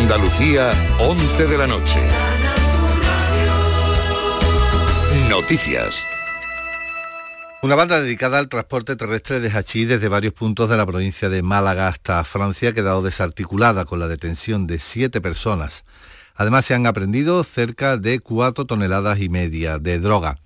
Andalucía, 11 de la noche. Noticias. Una banda dedicada al transporte terrestre de hachís desde varios puntos de la provincia de Málaga hasta Francia ha quedado desarticulada con la detención de siete personas. Además, se han aprendido cerca de cuatro toneladas y media de droga.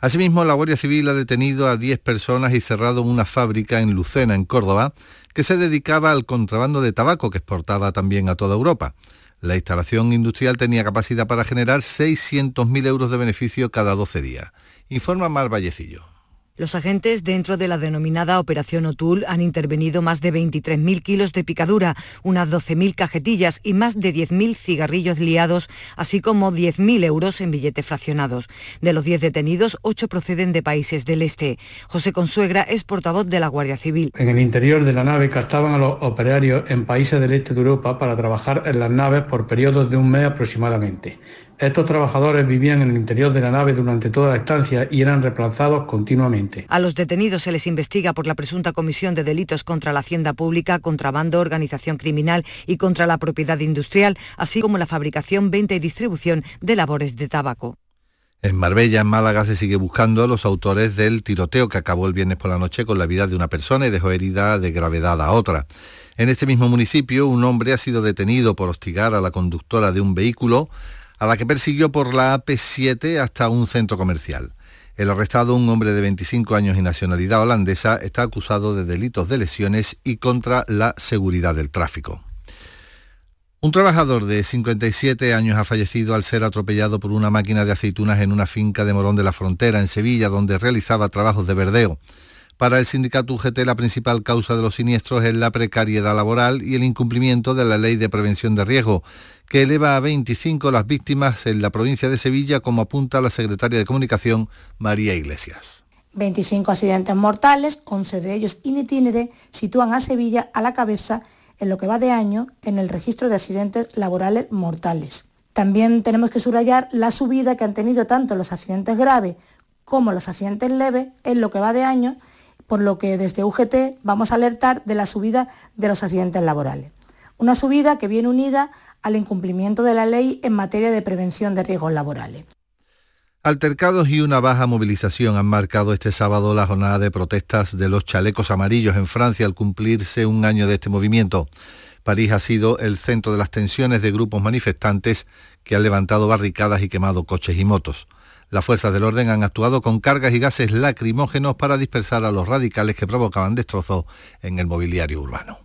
Asimismo, la Guardia Civil ha detenido a 10 personas y cerrado una fábrica en Lucena, en Córdoba, que se dedicaba al contrabando de tabaco que exportaba también a toda Europa. La instalación industrial tenía capacidad para generar 600.000 euros de beneficio cada 12 días. Informa Mar Vallecillo. Los agentes dentro de la denominada Operación Otul han intervenido más de 23.000 kilos de picadura, unas 12.000 cajetillas y más de 10.000 cigarrillos liados, así como 10.000 euros en billetes fraccionados. De los 10 detenidos, 8 proceden de países del este. José Consuegra es portavoz de la Guardia Civil. En el interior de la nave captaban a los operarios en países del este de Europa para trabajar en las naves por periodos de un mes aproximadamente. Estos trabajadores vivían en el interior de la nave durante toda la estancia y eran reemplazados continuamente. A los detenidos se les investiga por la presunta comisión de delitos contra la hacienda pública, contrabando, organización criminal y contra la propiedad industrial, así como la fabricación, venta y distribución de labores de tabaco. En Marbella, en Málaga, se sigue buscando a los autores del tiroteo que acabó el viernes por la noche con la vida de una persona y dejó herida de gravedad a otra. En este mismo municipio, un hombre ha sido detenido por hostigar a la conductora de un vehículo a la que persiguió por la AP7 hasta un centro comercial. El arrestado, un hombre de 25 años y nacionalidad holandesa, está acusado de delitos de lesiones y contra la seguridad del tráfico. Un trabajador de 57 años ha fallecido al ser atropellado por una máquina de aceitunas en una finca de Morón de la Frontera, en Sevilla, donde realizaba trabajos de verdeo. Para el sindicato UGT la principal causa de los siniestros es la precariedad laboral y el incumplimiento de la ley de prevención de riesgo, que eleva a 25 las víctimas en la provincia de Sevilla, como apunta la secretaria de Comunicación María Iglesias. 25 accidentes mortales, 11 de ellos in itinere, sitúan a Sevilla a la cabeza en lo que va de año en el registro de accidentes laborales mortales. También tenemos que subrayar la subida que han tenido tanto los accidentes graves como los accidentes leves en lo que va de año por lo que desde UGT vamos a alertar de la subida de los accidentes laborales. Una subida que viene unida al incumplimiento de la ley en materia de prevención de riesgos laborales. Altercados y una baja movilización han marcado este sábado la jornada de protestas de los chalecos amarillos en Francia al cumplirse un año de este movimiento. París ha sido el centro de las tensiones de grupos manifestantes que han levantado barricadas y quemado coches y motos. Las fuerzas del orden han actuado con cargas y gases lacrimógenos para dispersar a los radicales que provocaban destrozos en el mobiliario urbano.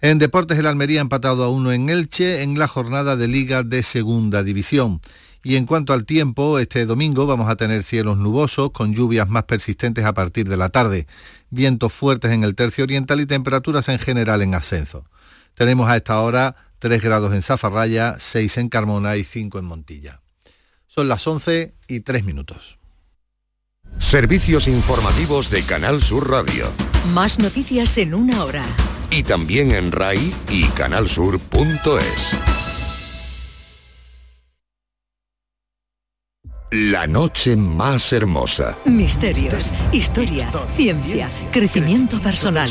En deportes el Almería ha empatado a uno en Elche en la jornada de liga de segunda división. Y en cuanto al tiempo, este domingo vamos a tener cielos nubosos con lluvias más persistentes a partir de la tarde, vientos fuertes en el tercio oriental y temperaturas en general en ascenso. Tenemos a esta hora 3 grados en Zafarraya, 6 en Carmona y 5 en Montilla. Son las 11 y 3 minutos. Servicios informativos de Canal Sur Radio. Más noticias en una hora. Y también en RAI y canalsur.es. La noche más hermosa. Misterios, historia, ciencia, crecimiento personal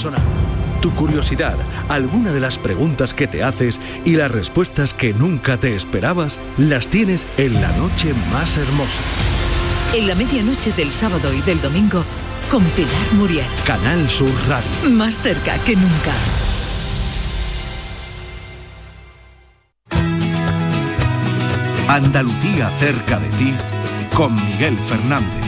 tu curiosidad, alguna de las preguntas que te haces y las respuestas que nunca te esperabas, las tienes en la noche más hermosa. En la medianoche del sábado y del domingo, con Pilar Muriel. Canal Sur Radio. Más cerca que nunca. Andalucía cerca de ti, con Miguel Fernández.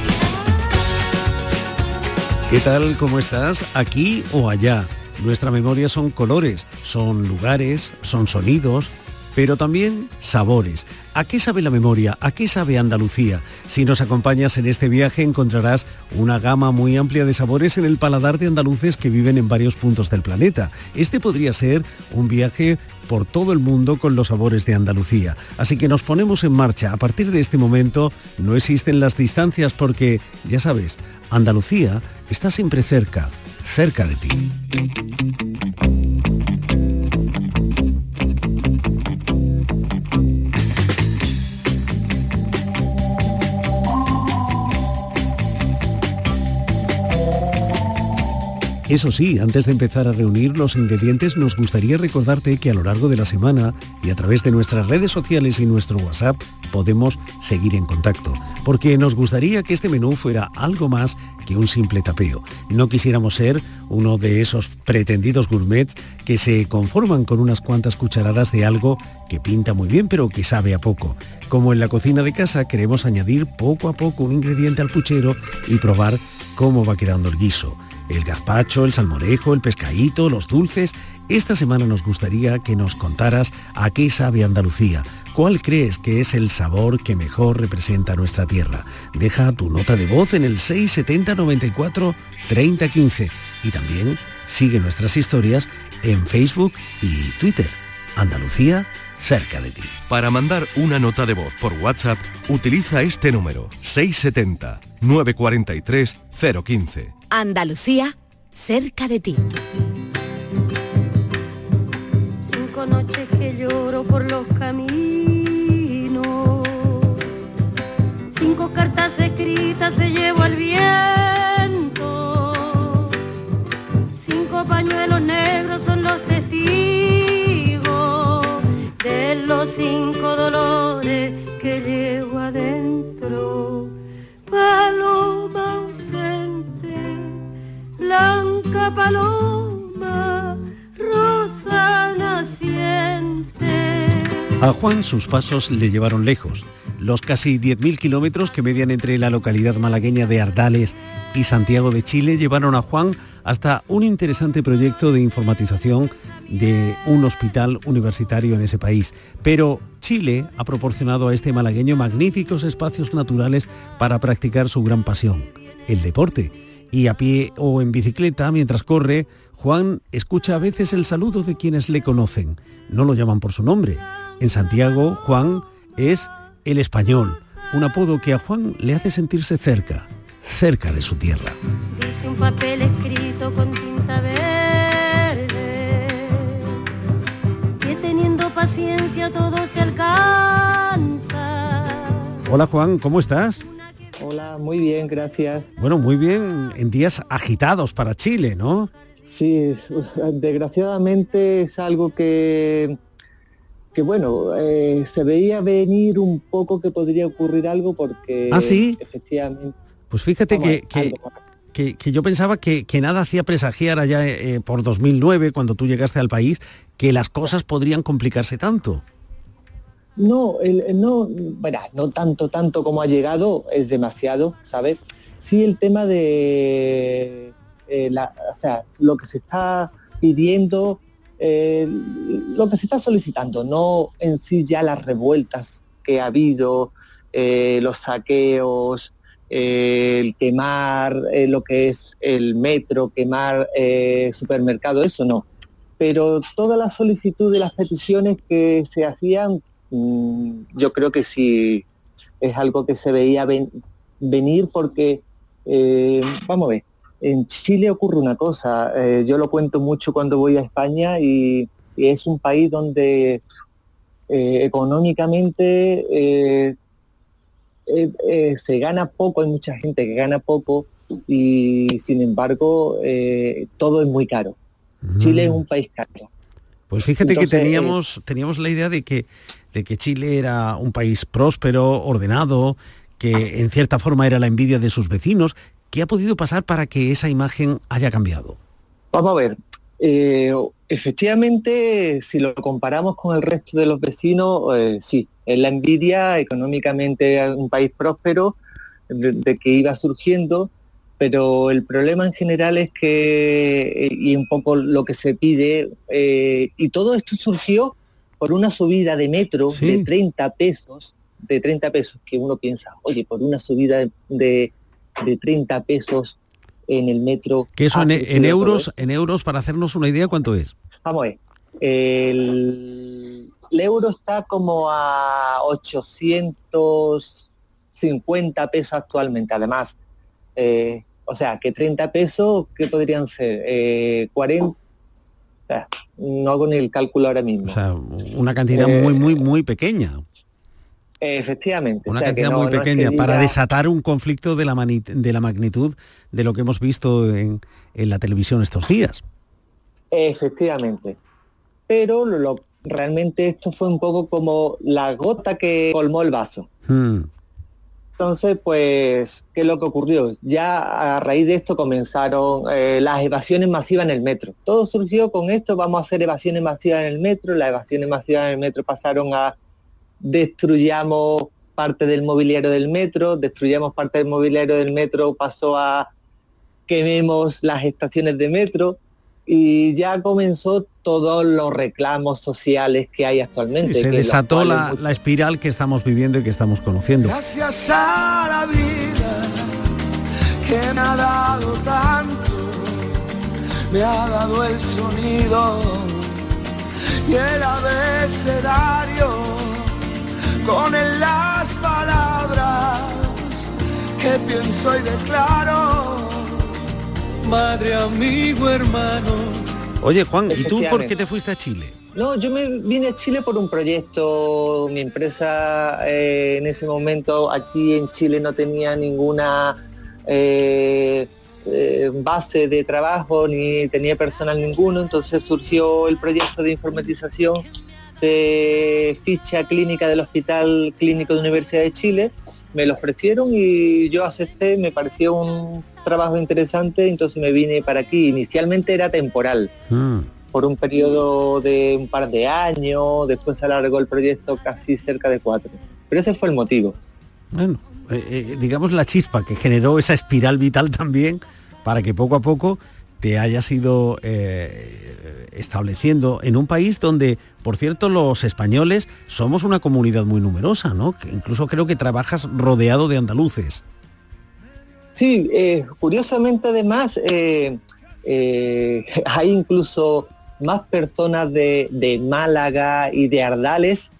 ¿Qué tal? ¿Cómo estás? ¿Aquí o allá? Nuestra memoria son colores, son lugares, son sonidos, pero también sabores. ¿A qué sabe la memoria? ¿A qué sabe Andalucía? Si nos acompañas en este viaje encontrarás una gama muy amplia de sabores en el paladar de andaluces que viven en varios puntos del planeta. Este podría ser un viaje por todo el mundo con los sabores de Andalucía. Así que nos ponemos en marcha. A partir de este momento no existen las distancias porque, ya sabes, Andalucía está siempre cerca cerca de ti. Eso sí, antes de empezar a reunir los ingredientes, nos gustaría recordarte que a lo largo de la semana y a través de nuestras redes sociales y nuestro WhatsApp podemos seguir en contacto, porque nos gustaría que este menú fuera algo más que un simple tapeo. No quisiéramos ser uno de esos pretendidos gourmets que se conforman con unas cuantas cucharadas de algo que pinta muy bien pero que sabe a poco. Como en la cocina de casa queremos añadir poco a poco un ingrediente al puchero y probar cómo va quedando el guiso el gazpacho, el salmorejo, el pescadito, los dulces. Esta semana nos gustaría que nos contaras a qué sabe Andalucía. ¿Cuál crees que es el sabor que mejor representa nuestra tierra? Deja tu nota de voz en el 670 94 30 15 y también sigue nuestras historias en Facebook y Twitter. Andalucía cerca de ti. Para mandar una nota de voz por WhatsApp, utiliza este número 670 943 015. Andalucía, cerca de ti. Cinco noches que lloro por los caminos. Cinco cartas escritas se llevo al viento. Cinco pañuelos negros son los testigos de los cinco dolores que llevo adentro. Paloma blanca paloma, rosa naciente. A Juan sus pasos le llevaron lejos. Los casi 10.000 kilómetros que median entre la localidad malagueña de Ardales y Santiago de Chile llevaron a Juan hasta un interesante proyecto de informatización de un hospital universitario en ese país. Pero Chile ha proporcionado a este malagueño magníficos espacios naturales para practicar su gran pasión, el deporte y a pie o en bicicleta mientras corre, Juan escucha a veces el saludo de quienes le conocen. No lo llaman por su nombre. En Santiago, Juan es el español, un apodo que a Juan le hace sentirse cerca, cerca de su tierra. Paciencia todo se alcanza. Hola Juan, ¿cómo estás? Hola, muy bien, gracias. Bueno, muy bien, en días agitados para Chile, ¿no? Sí, desgraciadamente es algo que, que bueno, eh, se veía venir un poco que podría ocurrir algo porque ¿Ah, sí? efectivamente... Pues fíjate que, que, yo pensaba que, nada hacía presagiar allá eh, por 2009, cuando tú llegaste al país, que las cosas podrían complicarse tanto. No, no, bueno, no tanto, tanto como ha llegado, es demasiado, ¿sabes? Sí el tema de, eh, la, o sea, lo que se está pidiendo, eh, lo que se está solicitando, no en sí ya las revueltas que ha habido, eh, los saqueos, el quemar lo que es el metro, quemar supermercado, eso no. Pero toda la solicitud y las peticiones que se hacían Mm, yo creo que sí es algo que se veía venir porque, eh, vamos a ver, en Chile ocurre una cosa, eh, yo lo cuento mucho cuando voy a España y, es un país donde eh, económicamente se gana poco, hay mucha gente que gana poco y sin embargo todo es muy caro. Chile es mm. un país caro. Pues fíjate que teníamos, teníamos la idea de que, de que Chile era un país próspero, ordenado, que en cierta forma era la envidia de sus vecinos. ¿Qué ha podido pasar para que esa imagen haya cambiado? Vamos a ver, eh, efectivamente, si lo comparamos con el resto de los vecinos, eh, sí, es la envidia económicamente un país próspero de que iba surgiendo, pero el problema en general es que, eh, y un poco lo que se pide, eh, y todo esto surgió por una subida de metro de 30 pesos, de 30 pesos, que uno piensa, oye, por una subida de, 30 pesos en el metro. ¿Qué eso en, euros, en euros, para hacernos una idea, cuánto es? Vamos a ver. El, el euro está como a 850 pesos actualmente. Además, eh, o sea, que 30 pesos, ¿qué podrían ser? 40, eh, no hago ni el cálculo ahora mismo. O sea, una cantidad muy, muy, muy pequeña. Efectivamente. Una cantidad muy pequeña para desatar un conflicto de la, de la magnitud de lo que hemos visto en, la televisión estos días. Efectivamente. Pero lo, realmente esto fue un poco como la gota que colmó el vaso. Hmm. Entonces, pues, ¿qué es lo que ocurrió? Ya a raíz de esto comenzaron eh, las evasiones masivas en el metro. Todo surgió con esto, vamos a hacer evasiones masivas en el metro. Las evasiones masivas en el metro pasaron a destruyamos parte del mobiliario del metro, destruyamos parte del mobiliario del metro, pasó a quememos las estaciones de metro y ya comenzó todos los reclamos sociales que hay actualmente. se desató la, la, espiral que estamos viviendo y que estamos conociendo. Gracias a la vida que me ha dado tanto, me ha dado el sonido y el abecedario con las palabras que pienso y declaro madre, amigo, hermano. Oye, Juan, ¿y tú por qué te fuiste a Chile? No, yo me vine a Chile por un proyecto. Mi empresa eh, en ese momento aquí en Chile no tenía ninguna eh, eh, base de trabajo ni tenía personal ninguno, entonces surgió el proyecto de informatización de ficha clínica del Hospital Clínico de Universidad de Chile. Me lo ofrecieron y yo acepté, me pareció un trabajo interesante, entonces me vine para aquí. Inicialmente era temporal, mm. por un periodo de un par de años, después se alargó el proyecto casi cerca de cuatro. Pero ese fue el motivo. Bueno, eh, eh, digamos la chispa que generó esa espiral vital también para que poco a poco te hayas ido eh, estableciendo en un país donde, por cierto, los españoles somos una comunidad muy numerosa, ¿no? Que incluso creo que trabajas rodeado de andaluces. Sí, eh, curiosamente además eh, hay incluso más personas de, Málaga y de Ardales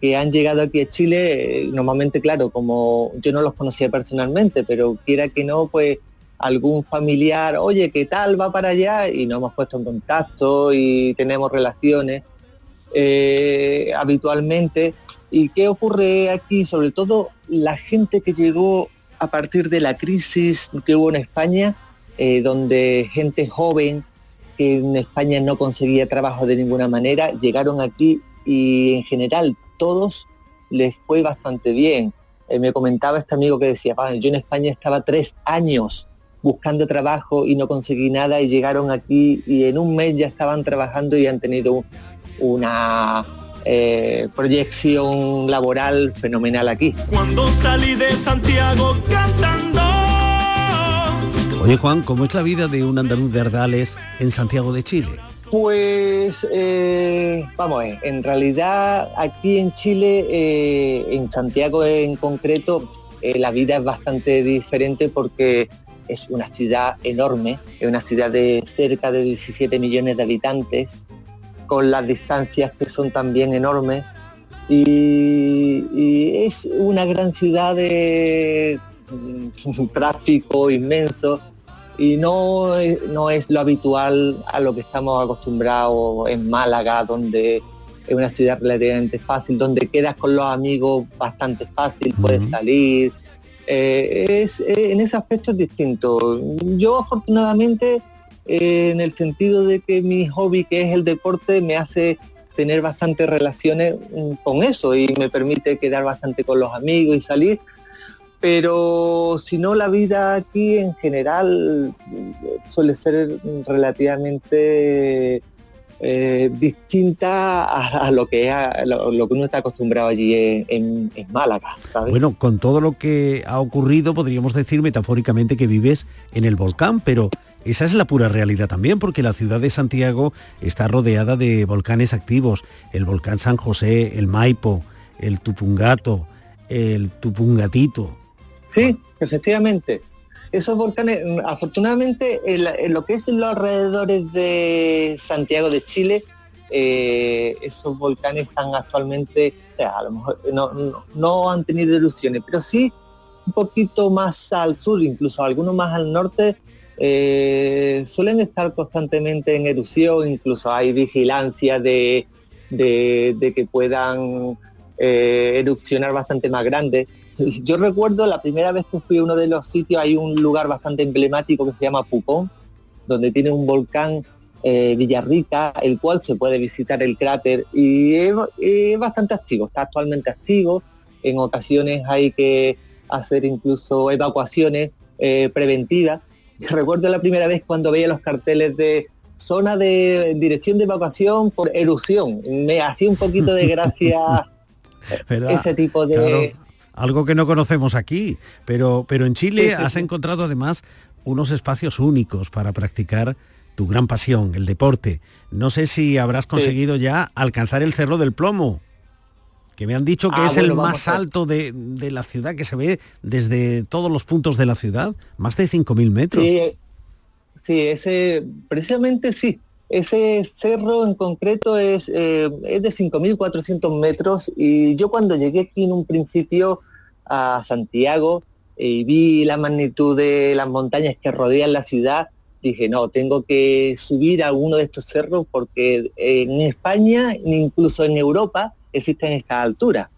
que han llegado aquí a Chile, normalmente claro, como yo no los conocía personalmente, pero quiera que no, pues algún familiar, oye, ¿qué tal? Va para allá y nos hemos puesto en contacto y tenemos relaciones habitualmente. ¿Y qué ocurre aquí? Sobre todo la gente que llegó a partir de la crisis que hubo en España, eh, donde gente joven que en España no conseguía trabajo de ninguna manera, llegaron aquí y en general todos les fue bastante bien. Eh, me comentaba este amigo que decía, yo en España estaba tres años buscando trabajo y no conseguí nada y llegaron aquí y en un mes ya estaban trabajando y han tenido una eh, proyección laboral fenomenal aquí. Cuando salí de Santiago cantando. Oye Juan, ¿cómo es la vida de un andaluz de Ardales en Santiago de Chile? Pues eh, vamos, en realidad aquí en Chile, eh, en Santiago en concreto, la vida es bastante diferente porque es una ciudad enorme, es una ciudad de cerca de 17 millones de habitantes, con las distancias que son también enormes. Y, es una gran ciudad de tráfico inmenso y no, no es lo habitual a lo que estamos acostumbrados en Málaga, donde es una ciudad relativamente fácil, donde quedas con los amigos bastante fácil, puedes salir. Eh, es, en ese aspecto es distinto. Yo afortunadamente eh, en el sentido de que mi hobby, que es el deporte, me hace tener bastantes relaciones mm, con eso y me permite quedar bastante con los amigos y salir. Pero si no, la vida aquí en general suele ser relativamente eh, distinta a, lo que lo, que uno está acostumbrado allí en, Málaga. Bueno, con todo lo que ha ocurrido, podríamos decir metafóricamente que vives en el volcán, pero esa es la pura realidad también, porque la ciudad de Santiago está rodeada de volcanes activos. El volcán San José, el Maipo, el Tupungato, el Tupungatito. Sí, efectivamente. Esos volcanes, afortunadamente, en, lo que es en los alrededores de Santiago de Chile, eh, esos volcanes están actualmente, o sea, a lo mejor no, han tenido erupciones, pero sí un poquito más al sur, incluso algunos más al norte, eh, suelen estar constantemente en erupción, incluso hay vigilancia de, que puedan eh, erupcionar bastante más grandes. Yo recuerdo la primera vez que fui a uno de los sitios, hay un lugar bastante emblemático que se llama Pupón, donde tiene un volcán eh, Villarrica, el cual se puede visitar el cráter y es, bastante activo, está actualmente activo, en ocasiones hay que hacer incluso evacuaciones eh, preventivas. Recuerdo la primera vez cuando veía los carteles de zona de dirección de evacuación por erupción, me hacía un poquito de gracia ese tipo de... algo que no conocemos aquí, pero, pero en Chile has encontrado además unos espacios únicos para practicar tu gran pasión, el deporte. No sé si habrás conseguido ya alcanzar el Cerro del Plomo, que me han dicho que ah, es el más alto de, la ciudad, que se ve desde todos los puntos de la ciudad, más de 5.000 metros. Sí, ese, precisamente sí. Ese cerro en concreto es, eh, es de 5.400 metros y yo cuando llegué aquí en un principio a Santiago y vi la magnitud de las montañas que rodean la ciudad, dije, no, tengo que subir a uno de estos cerros porque en España, incluso en Europa, existen estas alturas.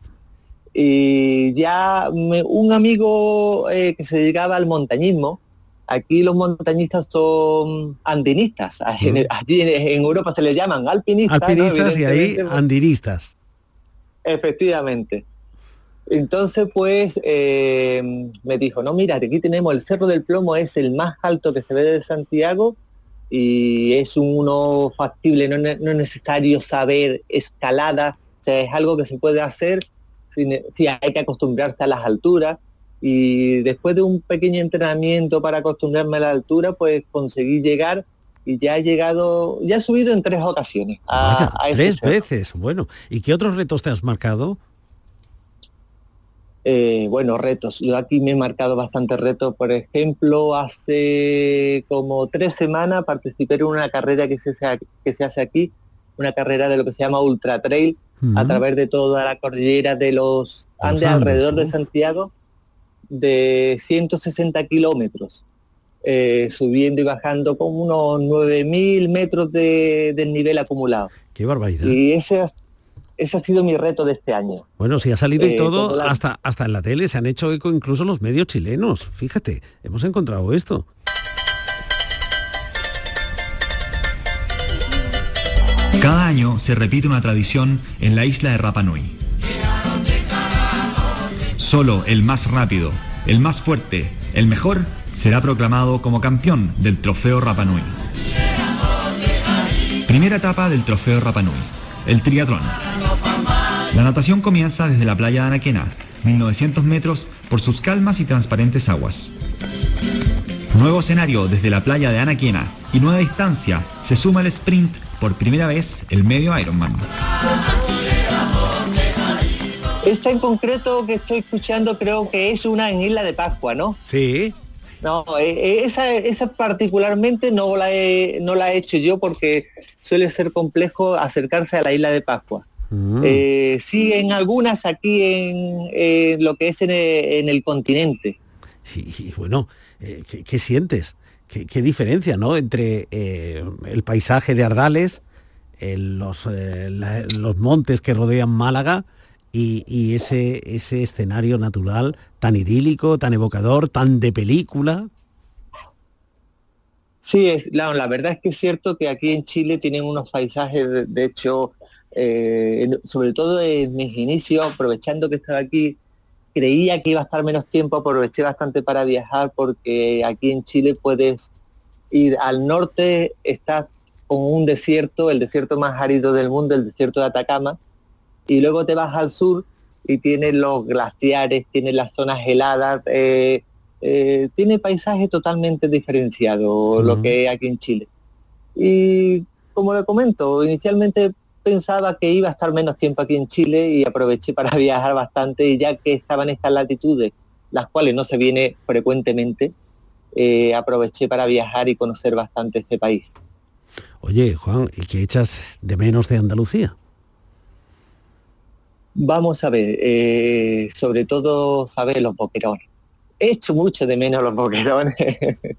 Y ya un amigo eh, que se dedicaba al montañismo, aquí los montañistas son andinistas, allí en, Europa se les llaman alpinistas. Alpinistas y ahí andinistas. Efectivamente. Entonces, pues, eh, me dijo, no, mira, aquí tenemos el Cerro del Plomo, es el más alto que se ve de Santiago y es uno factible, no, es necesario saber escalada, o sea, es algo que se puede hacer, si, hay que acostumbrarse a las alturas y después de un pequeño entrenamiento para acostumbrarme a la altura, pues conseguí llegar y ya he llegado, ya he subido en tres ocasiones. A, tres veces, bueno. ¿Y qué otros retos te has marcado? Eh, bueno, retos. Yo aquí me he marcado bastantes retos. Por ejemplo, hace como tres semanas participé en una carrera que se, que se hace aquí, una carrera de lo que se llama Ultra Trail, a través de toda la cordillera de los Andes, alrededor de Santiago, de 160 kilómetros, eh, subiendo y bajando como unos 9.000 metros de, del nivel acumulado. ¡Qué barbaridad! Y ese ese ha sido mi reto de este año. Bueno, si ha salido y eh, todo, hasta, hasta en la tele se han hecho eco incluso los medios chilenos. Fíjate, hemos encontrado esto. Cada año se repite una tradición en la isla de Rapa Nui. Solo el más rápido, el más fuerte, el mejor será proclamado como campeón del Trofeo Rapa Nui. Primera etapa del Trofeo Rapa Nui, el triatlón. La natación comienza desde la playa de Anaquena, 1900 metros por sus calmas y transparentes aguas. Nuevo escenario desde la playa de Anaquena y nueva distancia se suma el sprint por primera vez el medio Ironman. Esta en concreto que estoy escuchando creo que es una en Isla de Pascua, ¿no? Sí. No, eh, eh, esa, esa particularmente no la, he, no la he hecho yo porque suele ser complejo acercarse a la Isla de Pascua. Mm. Eh, sí, en algunas aquí en lo que es en el, continente. Y, bueno, eh, ¿qué, sientes? ¿Qué, diferencia ¿no? entre eh, el paisaje de Ardales, los, los montes que rodean Málaga y, ese, ese escenario natural tan idílico, tan evocador, tan de película? Sí, es, la, verdad es que es cierto que aquí en Chile tienen unos paisajes, de hecho, eh, sobre todo en mis inicios, aprovechando que estaba aquí, creía que iba a estar menos tiempo, aproveché bastante para viajar porque aquí en Chile puedes ir al norte, estás con un desierto, el desierto más árido del mundo, el desierto de Atacama, y luego te vas al sur y tienes los glaciares, tienes las zonas heladas, eh, eh, tiene paisaje totalmente diferenciado lo que hay aquí en Chile. Y como le comento, inicialmente pensaba que iba a estar menos tiempo aquí en Chile y aproveché para viajar bastante y ya que estaba en estas latitudes, las cuales no se viene frecuentemente, eh, aproveché para viajar y conocer bastante este país. Oye, Juan, ¿y qué echas de menos de Andalucía? Vamos a ver, eh, sobre todo saber los boquerones. He hecho mucho de menos los boquerones.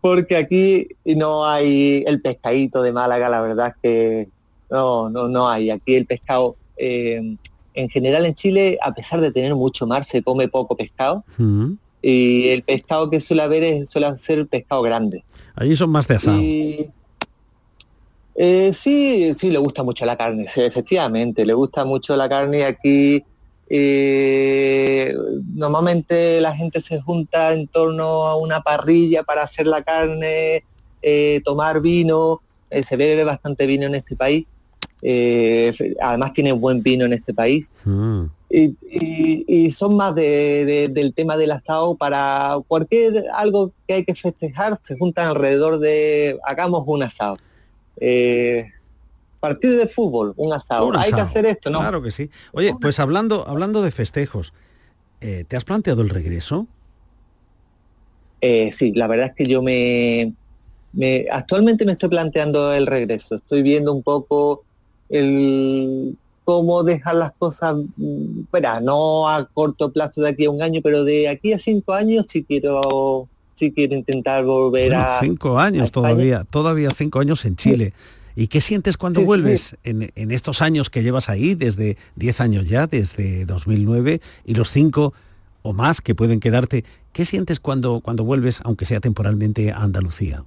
porque aquí no hay el pescadito de Málaga, la verdad es que no, no, no hay. Aquí el pescado eh, en general en Chile, a pesar de tener mucho mar, se come poco pescado. Y el pescado que suele haber es, suele ser pescado grande. Allí son más de asado. Eh, sí, sí, le gusta mucho la carne, sí, efectivamente, le gusta mucho la carne y aquí eh, normalmente la gente se junta en torno a una parrilla para hacer la carne, eh, tomar vino, se bebe bastante vino en este país, además tiene buen vino en este país. Mm. Y, son más del tema del asado para cualquier algo que hay que festejar, se juntan alrededor de hagamos un asado. Eh, partido de fútbol, un asado. Hay que hacer esto, ¿no? Claro que sí. Oye, pues hablando, hablando de festejos, eh, ¿te has planteado el regreso? Eh, sí, la verdad es que yo me, me, actualmente me estoy planteando el regreso. Estoy viendo un poco el cómo dejar las cosas, espera, no a corto plazo de aquí a un año, pero de aquí a cinco años sí quiero sí quiero intentar volver a... Cinco años todavía, todavía cinco años en Chile. ¿Y qué sientes cuando vuelves En, estos años que llevas ahí, desde 10 años ya, desde 2009, y los cinco o más que pueden quedarte? ¿Qué sientes cuando, cuando vuelves, aunque sea temporalmente, a Andalucía?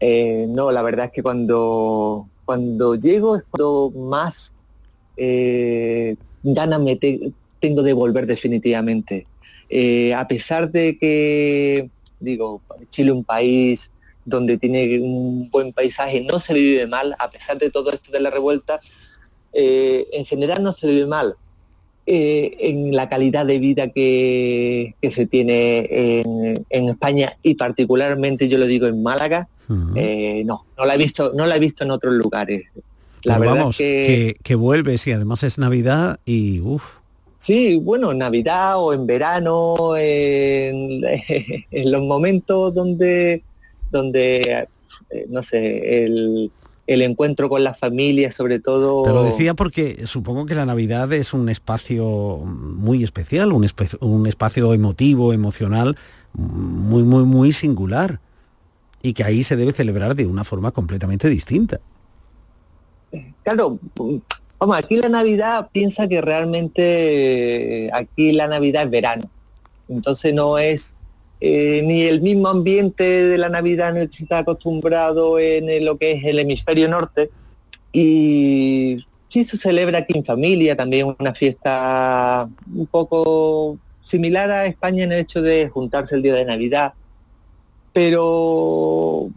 Eh, no, la verdad es que cuando, cuando llego es cuando más eh, ganas me tengo de volver definitivamente. Eh, a pesar de que digo, Chile un país donde tiene un buen paisaje, no se vive mal, a pesar de todo esto de la revuelta, eh, en general no se vive mal. Eh, en la calidad de vida que, se tiene en, España y particularmente yo lo digo en Málaga, eh, no, no la he visto, no la he visto en otros lugares. La verdad vamos, que... que... vuelves y además es Navidad y uff. Sí, bueno, en Navidad o en verano, en, los momentos donde, donde eh, no sé, el, encuentro con la familia, sobre todo... Te lo decía porque supongo que la Navidad es un espacio muy especial, un, un espacio emotivo, emocional, muy, muy, muy singular, y que ahí se debe celebrar de una forma completamente distinta. Claro, Vamos, aquí la Navidad piensa que realmente aquí la Navidad es verano. Entonces no es eh, ni el mismo ambiente de la Navidad en el que se está acostumbrado en lo que es el hemisferio norte. Y sí se celebra aquí en familia, también una fiesta un poco similar a España en el hecho de juntarse el día de Navidad. Pero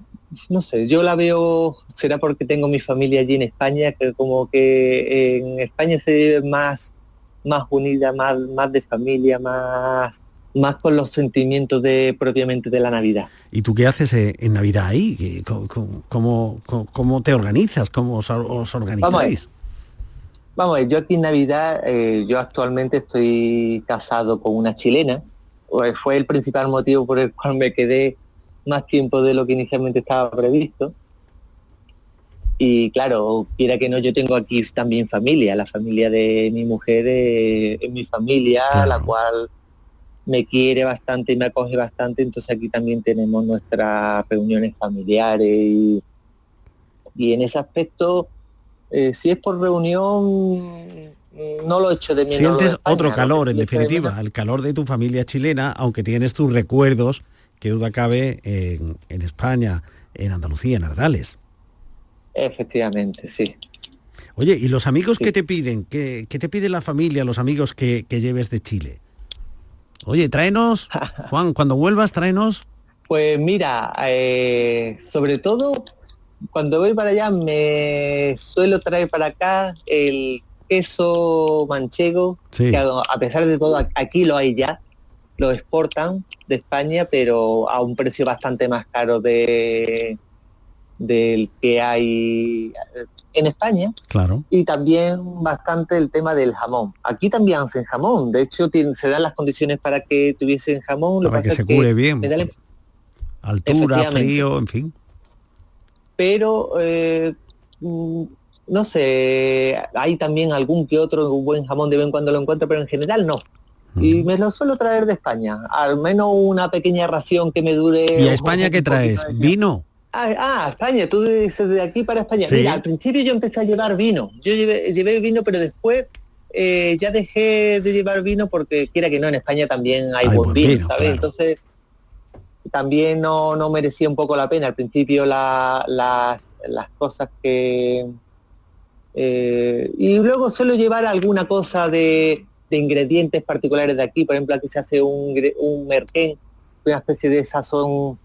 no sé, yo la veo, será porque tengo mi familia allí en España, que como que en España se vive más, más unida, más, más de familia, más, más con los sentimientos de propiamente de la Navidad. ¿Y tú qué haces eh, en Navidad ahí? ¿Cómo, cómo, te organizas? ¿Cómo os, organizáis? Vamos, yo aquí en Navidad, eh, yo actualmente estoy casado con una chilena, fue el principal motivo por el cual me quedé más tiempo de lo que inicialmente estaba previsto. Y claro, quiera que no, yo tengo aquí también familia, la familia de mi mujer es, mi familia, la cual me quiere bastante y me acoge bastante, entonces aquí también tenemos nuestras reuniones familiares y, en ese aspecto, eh, si es por reunión, no lo echo de menos. Sientes otro calor, en definitiva, el calor de tu familia chilena, aunque tienes tus recuerdos qué duda cabe, en, España, en Andalucía, en Ardales. Efectivamente, sí. Oye, ¿y los amigos que te piden? ¿Qué, te pide la familia, los amigos que, lleves de Chile? Oye, tráenos, Juan, cuando vuelvas, tráenos. Pues mira, eh, sobre todo cuando voy para allá me suelo traer para acá el queso manchego, que a pesar de todo aquí lo hay ya, lo exportan de España, pero a un precio bastante más caro de del que hay en España. Claro. Y también bastante el tema del jamón. Aquí también hacen jamón. De hecho, se dan las condiciones para que tuviesen jamón. Para que se cure bien. Altura, frío, en fin. Pero eh, mm, no sé, hay también algún que otro buen jamón de vez en cuando lo encuentro, pero en general no. Y me lo suelo traer de España, al menos una pequeña ración que me dure... ¿Y a España qué traes? ¿Vino? Ah, ah, España, tú dices de aquí para España. Mira, al principio yo empecé a llevar vino. Yo llevé, llevé vino, pero después eh, ya dejé de llevar vino porque quiera que no, en España también hay, buen vino, ¿sabes? Entonces también no, no, merecía un poco la pena. Al principio las, las cosas que... Eh, y luego suelo llevar alguna cosa de, de, ingredientes particulares de aquí. Por ejemplo, aquí se hace un, un una especie de sazón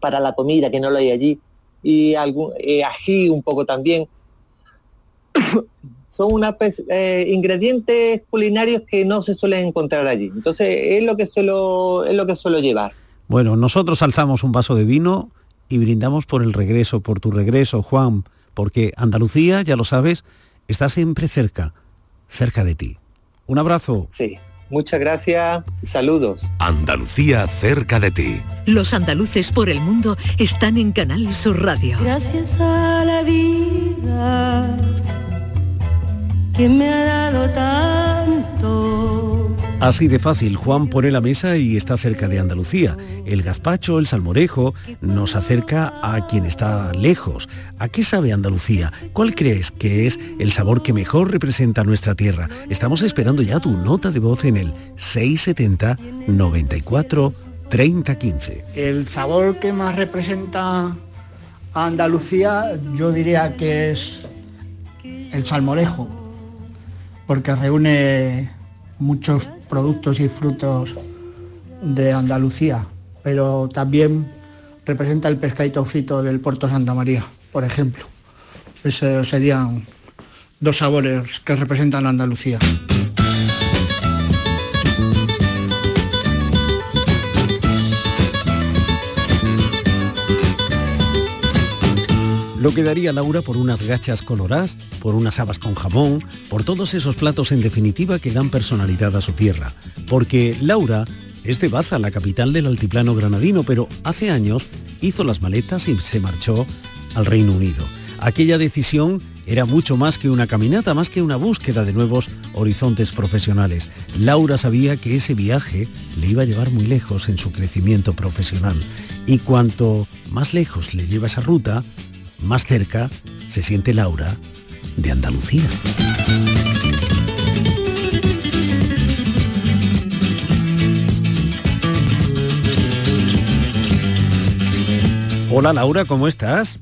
para la comida, que no lo hay allí. Y algún eh, ají un poco también. son una eh, ingredientes culinarios que no se suelen encontrar allí. Entonces es lo que suelo, es lo que suelo llevar. Bueno, nosotros alzamos un vaso de vino y brindamos por el regreso, por tu regreso, Juan, porque Andalucía, ya lo sabes, está siempre cerca, cerca de ti. Un abrazo. Sí. Muchas gracias y saludos. Andalucía cerca de ti. Los andaluces por el mundo están en Canal Sur Radio. Gracias a la vida que me ha dado tanto. Así de fácil, Juan pone la mesa y está cerca de Andalucía. El gazpacho, el salmorejo, nos acerca a quien está lejos. ¿A qué sabe Andalucía? ¿Cuál crees que es el sabor que mejor representa nuestra tierra? Estamos esperando ya tu nota de voz en el 670 94 30 15. El sabor que más representa Andalucía, yo diría que es el salmorejo porque reúne muchos productos y frutos de Andalucía, pero también representa el pescadito frito del puerto Santa María, por ejemplo. Esos serían dos sabores que representan Andalucía. Lo que daría Laura por unas gachas coloradas, por unas habas con jamón, por todos esos platos en definitiva que dan personalidad a su tierra. Porque Laura es de Baza, la capital del altiplano granadino, pero hace años hizo las maletas y se marchó al Reino Unido. Aquella decisión era mucho más que una caminata, más que una búsqueda de nuevos horizontes profesionales. Laura sabía que ese viaje le iba a llevar muy lejos en su crecimiento profesional. Y cuanto más lejos le lleva esa ruta, más cerca se siente Laura de Andalucía. Hola Laura, ¿cómo estás?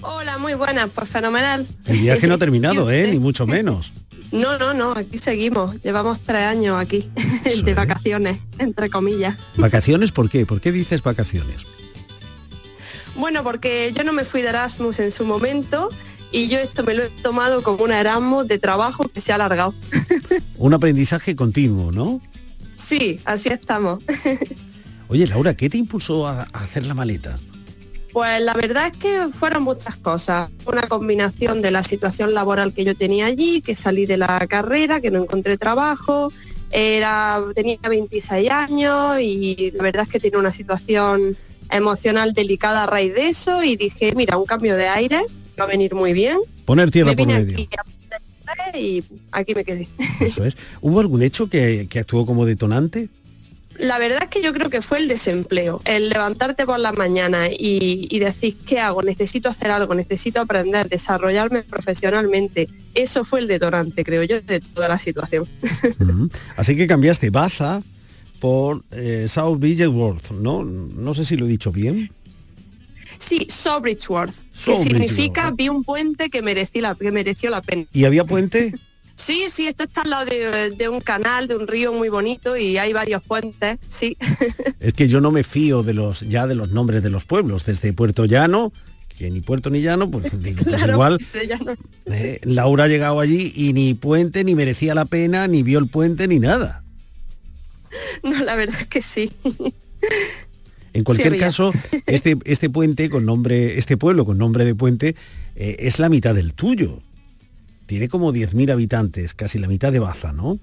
Hola, muy buena, pues fenomenal. El viaje no ha terminado, ¿eh? Ni mucho menos. No, no, no, aquí seguimos. Llevamos tres años aquí, de vacaciones, entre comillas. ¿Vacaciones por qué? ¿Por qué dices vacaciones? Bueno, porque yo no me fui de Erasmus en su momento y yo esto me lo he tomado como un Erasmus de trabajo que se ha alargado. un aprendizaje continuo, ¿no? Sí, así estamos. Oye, Laura, ¿qué te impulsó a, hacer la maleta? Pues la verdad es que fueron muchas cosas. Una combinación de la situación laboral que yo tenía allí, que salí de la carrera, que no encontré trabajo, era, tenía 26 años y la verdad es que tenía una situación emocional delicada a raíz de eso y dije, mira, un cambio de aire va a venir muy bien. Poner tierra por medio. y aquí me quedé. Eso es. ¿Hubo algún hecho que, que actuó como detonante? La verdad es que yo creo que fue el desempleo, el levantarte por la mañana y, y, decir, ¿qué hago? Necesito hacer algo, necesito aprender, desarrollarme profesionalmente. Eso fue el detonante, creo yo, de toda la situación. Así que cambiaste Baza por eh, South Bridgeworth, ¿no? No sé si lo he dicho bien. Sí, South Bridgeworth, que significa vi un puente que, merecí la, que mereció la pena. ¿Y había puente? Sí, sí, esto está al lado de, un canal, de un río muy bonito y hay varios puentes, sí. Es que yo no me fío de los ya de los nombres de los pueblos, desde Puerto Llano, que ni Puerto ni Llano, pues, digo, pues igual eh, Laura ha llegado allí y ni puente, ni merecía la pena, ni vio el puente, ni nada. No, la verdad es que sí. En cualquier caso, este, este puente con nombre, este pueblo con nombre de puente, eh, es la mitad del tuyo. Tiene como 10.000 habitantes, casi la mitad de Baza, ¿no?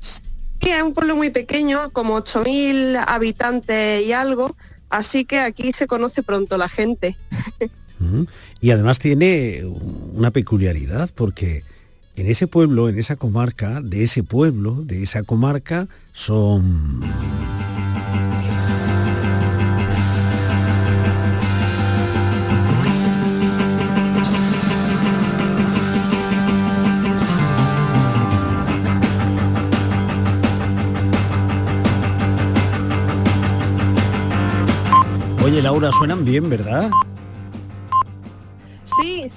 Sí, es un pueblo muy pequeño, como 8.000 habitantes y algo, así que aquí se conoce pronto la gente. Y además tiene una peculiaridad, porque en ese pueblo, en esa comarca, de ese pueblo, de esa comarca, son... Oye, Laura, suenan bien, ¿verdad?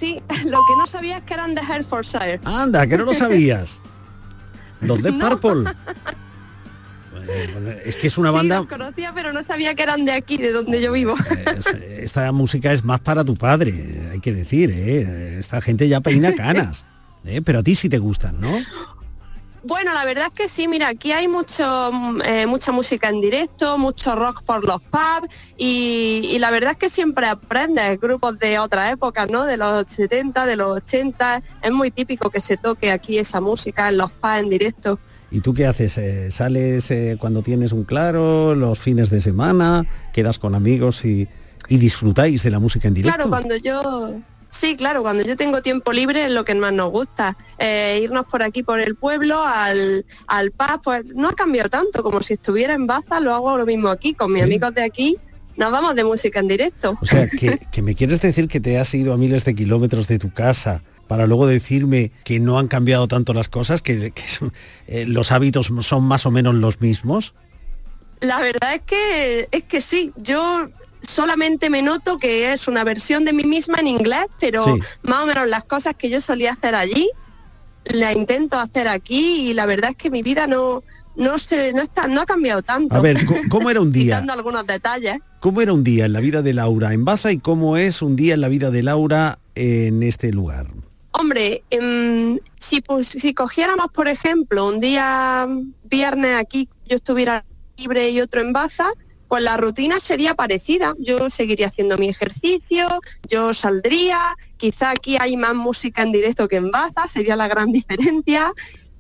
Sí, sí, lo que no sabía es que eran de Hertfordshire. Anda, que no lo sabías. Los de Purple. es que es una Sí, banda... los conocía, pero no sabía que eran de aquí, de donde yo vivo. Esta música es más para tu padre, hay que decir, ¿eh? Esta gente ya peina canas. ¿eh? Pero a ti sí te gustan, ¿no? Bueno, la verdad es que sí, mira, aquí hay mucho, eh, mucha música en directo, mucho rock por los pubs y, y la verdad es que siempre aprendes grupos de otras épocas, ¿no? De los 70, de los 80. Es muy típico que se toque aquí esa música en los pubs en directo. ¿Y tú qué haces? Eh, ¿Sales eh, cuando tienes un claro, los fines de semana, quedas con amigos y, y disfrutáis de la música en directo? Claro, cuando yo... Sí, claro, cuando yo tengo tiempo libre es lo que más nos gusta. Eh, irnos por aquí, por el pueblo, al, al pub, pues no ha cambiado tanto, como si estuviera en Baza, lo hago lo mismo aquí, con mis amigos de aquí, nos vamos de música en directo. O sea, que, que me quieres decir que te has ido a miles de kilómetros de tu casa para luego decirme que no han cambiado tanto las cosas, que, que son- eh, los hábitos son más o menos los mismos. La verdad es que es que sí, yo solamente me noto que es una versión de mí misma en inglés, pero Sí. más o menos las cosas que yo solía hacer allí, la intento hacer aquí y la verdad es que mi vida no no se no está no ha cambiado tanto. A ver, ¿cómo era un día? Algunos detalles. ¿Cómo era un día en la vida de Laura en Baza y cómo es un día en la vida de Laura en este lugar? Hombre, em, si, pues, si cogiéramos, por ejemplo, un día viernes aquí, yo estuviera libre y otro en Baza, pues la rutina sería parecida. Yo seguiría haciendo mi ejercicio, yo saldría, quizá aquí hay más música en directo que en Baza, sería la gran diferencia.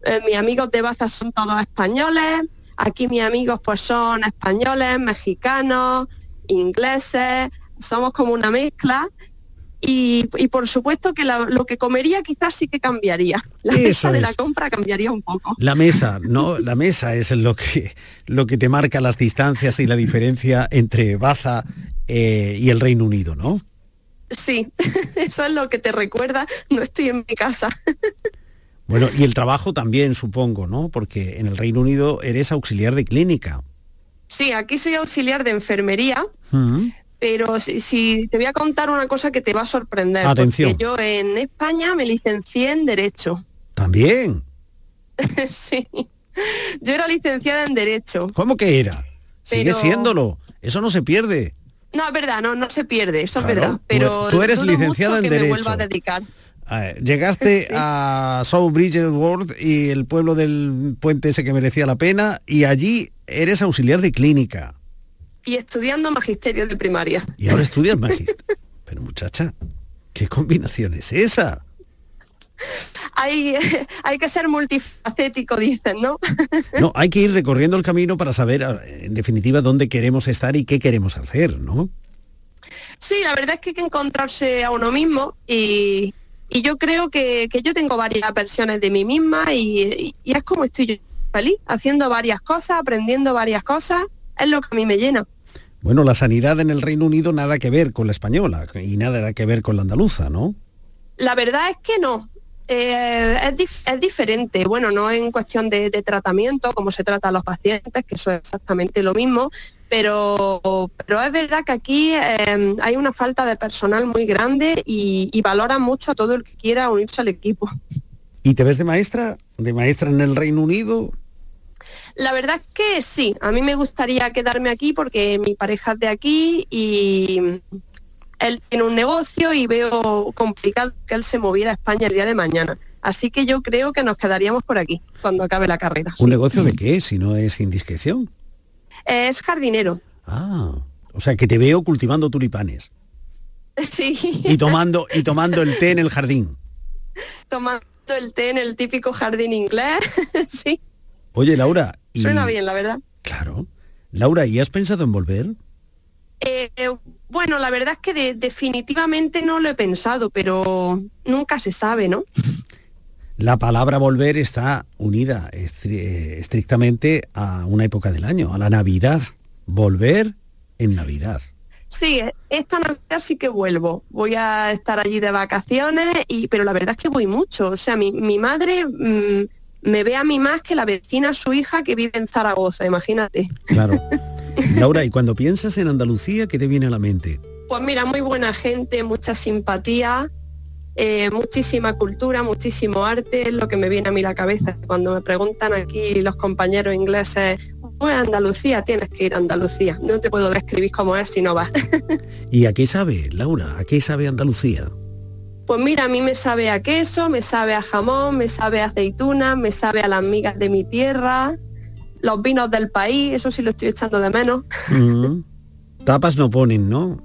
Eh, mis amigos de Baza son todos españoles, aquí mis amigos pues son españoles, mexicanos, ingleses, somos como una mezcla y, y por supuesto que la- lo que comería quizás sí que cambiaría. La Eso mesa de la compra cambiaría un poco. La mesa, ¿no? La mesa es lo que, lo que te marca las distancias y la diferencia entre Baza eh, y el Reino Unido, ¿no? Sí, eso es lo que te recuerda, no estoy en mi casa. Bueno, y el trabajo también, supongo, ¿no? Porque en el Reino Unido eres auxiliar de clínica. Sí, aquí soy auxiliar de enfermería. Pero si, si- te voy a contar una cosa que te va a sorprender. Atención. Porque yo en España me licencié en Derecho. También. sí, yo era licenciada en Derecho. ¿Cómo que era? Sigue Pero- siéndolo. Eso no se pierde. No, es verdad, no, no se pierde, eso Claro, es verdad. Pero tú eres licenciada en que me Derecho. vuelva a dedicar. Llegaste a South Bridgewater y el pueblo del puente ese que merecía la pena y allí eres auxiliar de clínica Y estudiando magisterio de primaria. y ahora estudias magisterio. Pero muchacha, ¿qué combinación es esa? hay, hay que ser multifacético, dicen, ¿no? No, hay que ir recorriendo el camino para saber, eh, en definitiva, dónde queremos estar y qué queremos hacer, ¿no? Sí, la verdad es que hay que encontrarse a uno mismo y, y yo creo que, que yo tengo varias versiones de mí misma y, y- y es como estoy yo feliz, haciendo varias cosas, aprendiendo varias cosas, es lo que a mí me llena. Bueno, la sanidad en el Reino Unido nada que ver con la española y nada que ver con la andaluza, ¿no? La verdad es que no. Eh, es, dif- es diferente, bueno, no en cuestión de, de tratamiento, como se trata a los pacientes, que eso es exactamente lo mismo, pero, pero es verdad que aquí eh, hay una falta de personal muy grande y, y valoran mucho a todo el que quiera unirse al equipo. ¿Y te ves de maestra? ¿De maestra en el Reino Unido? La verdad es que sí, a mí me gustaría quedarme aquí porque mi pareja es de aquí y él tiene un negocio y veo complicado que él se moviera a España el día de mañana. Así que yo creo que nos quedaríamos por aquí cuando acabe la carrera. ¿Un negocio de qué, si no es indiscreción? Es jardinero. Ah, o sea, que te veo cultivando tulipanes Sí, y tomando, y tomando el té en el jardín. tomando el té en el típico jardín inglés. sí, Oye, Laura, y... suena bien, la verdad. Claro. Laura, ¿y has pensado en volver? Eh, eh, bueno, la verdad es que de- definitivamente no lo he pensado, pero nunca se sabe, ¿no? La palabra volver está unida estri- eh, estrictamente a una época del año, a la Navidad. Volver en Navidad. Sí, esta Navidad sí que vuelvo. Voy a estar allí de vacaciones, y, pero la verdad es que voy mucho. O sea, mi, mi madre mm, me ve a mí más que la vecina, su hija, que vive en Zaragoza, imagínate. Claro. Laura, y cuando piensas en Andalucía, ¿qué te viene a la mente? Pues mira, muy buena gente, mucha simpatía, eh, muchísima cultura, muchísimo arte, es lo que me viene a mí la cabeza. Cuando me preguntan aquí los compañeros ingleses, pues Andalucía, tienes que ir a Andalucía. No te puedo describir cómo es si no vas. ¿Y a qué sabe, Laura? ¿A qué sabe Andalucía? Pues mira, a mí me sabe a queso, me sabe a jamón, me sabe a aceituna, me sabe a las migas de mi tierra, los vinos del país, eso sí lo estoy echando de menos. Mm. Tapas no ponen, ¿no?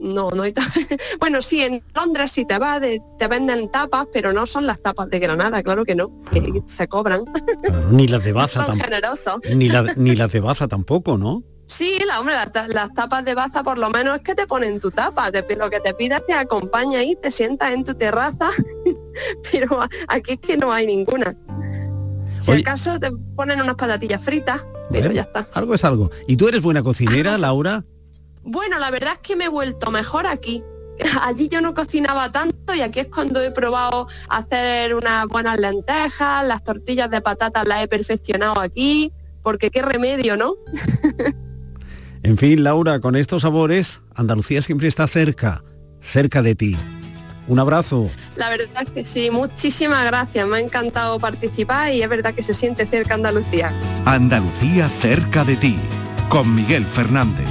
No, no hay ta- Bueno, sí, en Londres si te vas, de- te venden tapas, pero no son las tapas de Granada, claro que no, que se cobran. Claro, ni las de Baza tampoco. generosos. Ni, la- ni las de Baza tampoco, ¿no? Sí, la, hombre, las, ta- las tapas de baza por lo menos es que te ponen tu tapa, te- lo que te pidas te acompaña ahí, te sientas en tu terraza, pero aquí es que no hay ninguna. Si Oye. acaso te ponen unas patatillas fritas, pero Bueno, ya está. Algo es algo. ¿Y tú eres buena cocinera, Laura? Bueno, la verdad es que me he vuelto mejor aquí. Allí yo no cocinaba tanto y aquí es cuando he probado hacer unas buenas lentejas, las tortillas de patatas las he perfeccionado aquí, porque qué remedio, ¿no? En fin, Laura, con estos sabores, Andalucía siempre está cerca, cerca de ti. Un abrazo. La verdad es que sí, muchísimas gracias, me ha encantado participar y es verdad que se siente cerca Andalucía. Andalucía cerca de ti, con Miguel Fernández.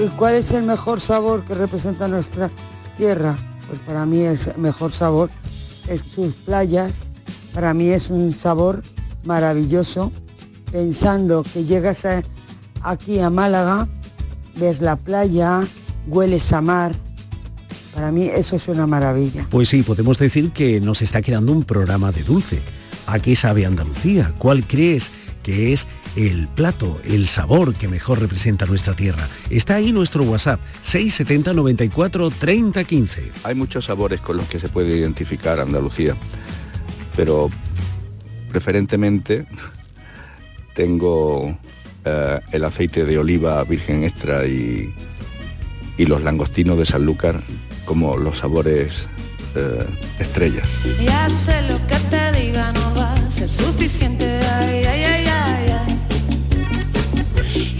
¿Y cuál es el mejor sabor que representa nuestra tierra? Pues para mí el mejor sabor es sus playas. Para mí es un sabor maravilloso. Pensando que llegas a- aquí a Málaga, ves la playa, hueles a mar. Para mí eso es una maravilla. Pues sí, podemos decir que nos está quedando un programa de dulce. ¿A qué sabe Andalucía? ¿Cuál crees que es el plato, el sabor que mejor representa nuestra tierra? Está ahí nuestro WhatsApp, 670 94 30 15. Hay muchos sabores con los que se puede identificar Andalucía, pero preferentemente tengo eh, el aceite de oliva virgen extra y, y los langostinos de Sanlúcar como los sabores eh, estrellas. Ya sé lo que te diga no va a ser suficiente, ay, ay, ay, ay, ay.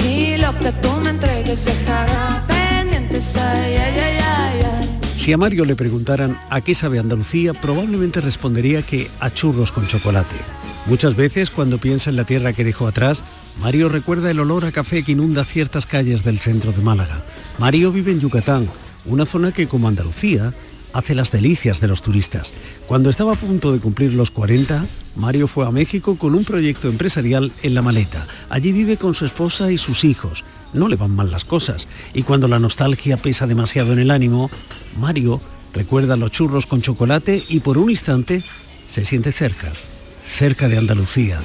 Y lo que tú me entregues dejará pendientes, ay, ay, ay, ay, ay. Si a Mario le preguntaran a qué sabe Andalucía, probablemente respondería que a churros con chocolate. Muchas veces cuando piensa en la tierra que dejó atrás, Mario recuerda el olor a café que inunda ciertas calles del centro de Málaga. Mario vive en Yucatán, una zona que como Andalucía hace las delicias de los turistas. Cuando estaba a punto de cumplir los 40, Mario fue a México con un proyecto empresarial en la maleta. Allí vive con su esposa y sus hijos. No le van mal las cosas. Y cuando la nostalgia pesa demasiado en el ánimo, Mario recuerda los churros con chocolate y por un instante se siente cerca, cerca de Andalucía,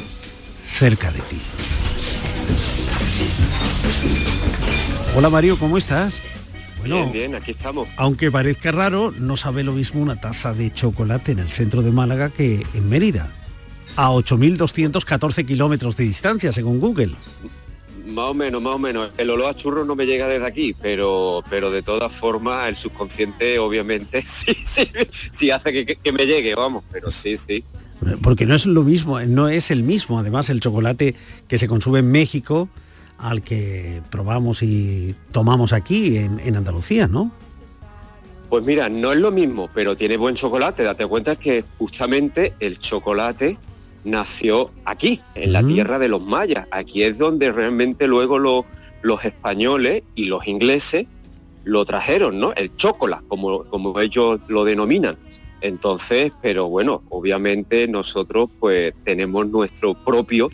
cerca de ti. Hola Mario, ¿cómo estás? Bueno, Bien, bien, aquí estamos. aunque parezca raro, no sabe lo mismo una taza de chocolate en el centro de Málaga que en Mérida, a 8.214 kilómetros de distancia, según Google. Más o menos, más o menos. El olor a churros no me llega desde aquí, pero, pero de todas formas el subconsciente obviamente sí, sí, sí hace que, que- que me llegue, vamos, pero sí, sí. Porque no es lo mismo, no es el mismo, además, el chocolate que se consume en México al que probamos y tomamos aquí en, en Andalucía, ¿no? Pues mira, no es lo mismo, pero tiene buen chocolate. Date cuenta que justamente el chocolate nació aquí, en la tierra de los mayas. Aquí es donde realmente luego lo- los españoles y los ingleses lo trajeron, ¿no? El chocolate, como, como ellos lo denominan. Entonces, pero bueno, obviamente nosotros pues tenemos nuestro propio,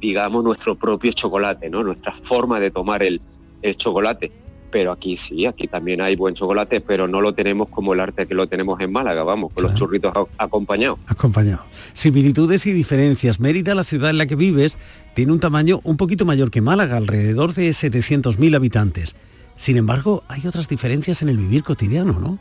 digamos, nuestro propio chocolate, ¿no? Nuestra forma de tomar el, el chocolate. Pero aquí sí, aquí también hay buen chocolate, pero no lo tenemos como el arte que lo tenemos en Málaga, vamos, con los churritos acompañados. Acompañado. Similitudes y diferencias. Mérida, la ciudad en la que vives, tiene un tamaño un poquito mayor que Málaga, alrededor de 700.000 habitantes. Sin embargo, hay otras diferencias en el vivir cotidiano, ¿no?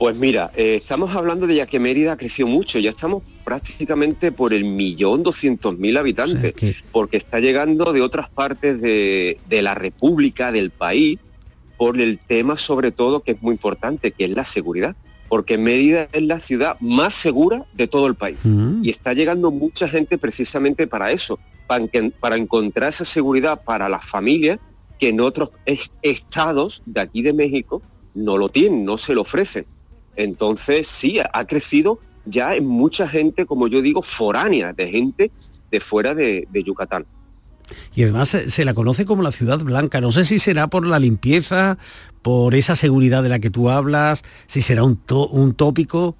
Pues mira, eh, estamos hablando de ya que Mérida creció mucho, ya estamos prácticamente por el millón doscientos mil habitantes, porque está llegando de otras partes de, de la República, del país, por el tema sobre todo que es muy importante, que es la seguridad, porque Mérida es la ciudad más segura de todo el país y está llegando mucha gente precisamente para eso, para, para encontrar esa seguridad para las familias que en otros estados de aquí de México no lo tienen, no se lo ofrecen. Entonces sí, ha crecido ya en mucha gente, como yo digo, foránea, de gente de fuera de, Yucatán. Y además se, la conoce como la ciudad blanca. No sé si será por la limpieza, por esa seguridad de la que tú hablas, si será un, un tópico.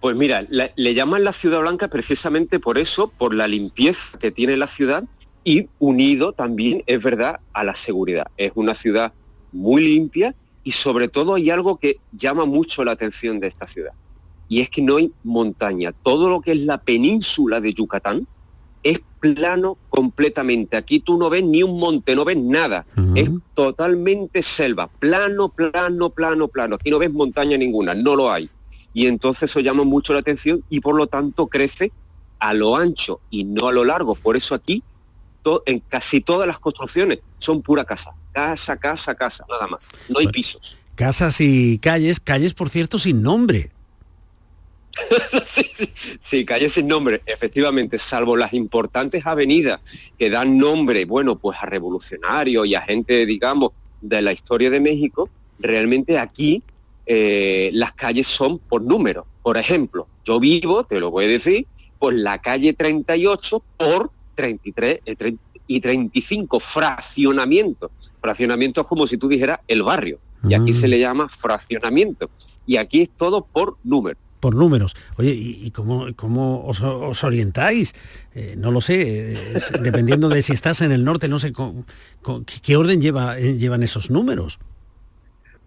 Pues mira, le llaman la ciudad blanca precisamente por eso, por la limpieza que tiene la ciudad y unido también, es verdad, a la seguridad. Es una ciudad muy limpia y sobre todo hay algo que llama mucho la atención de esta ciudad y es que no hay montaña. Todo lo que es la península de Yucatán es plano completamente. Aquí tú no ves ni un monte, no ves nada. Es totalmente selva, plano, plano, plano, plano. Aquí no ves montaña ninguna, no lo hay. Y entonces eso llama mucho la atención y por lo tanto crece a lo ancho y no a lo largo. Por eso aquí en casi todas las construcciones son pura casa. Casa, casa, casa, nada más. No hay pisos. Casas y calles, calles por cierto sin nombre. sí, sí, calles sin nombre, efectivamente, salvo las importantes avenidas que dan nombre, bueno, pues a revolucionarios y a gente, digamos, de la historia de México, realmente aquí eh, las calles son por número. Por ejemplo, yo vivo, te lo voy a decir, por la calle 38 por 33 eh, y 35 fraccionamientos. Fraccionamiento es como si tú dijeras el barrio. Y aquí se mm. le llama fraccionamiento. Y aquí es todo por número por números. Oye, ¿y, cómo, cómo os, orientáis? Eh, no lo sé, dependiendo de si estás en el norte, no sé qué orden lleva, eh, llevan esos números.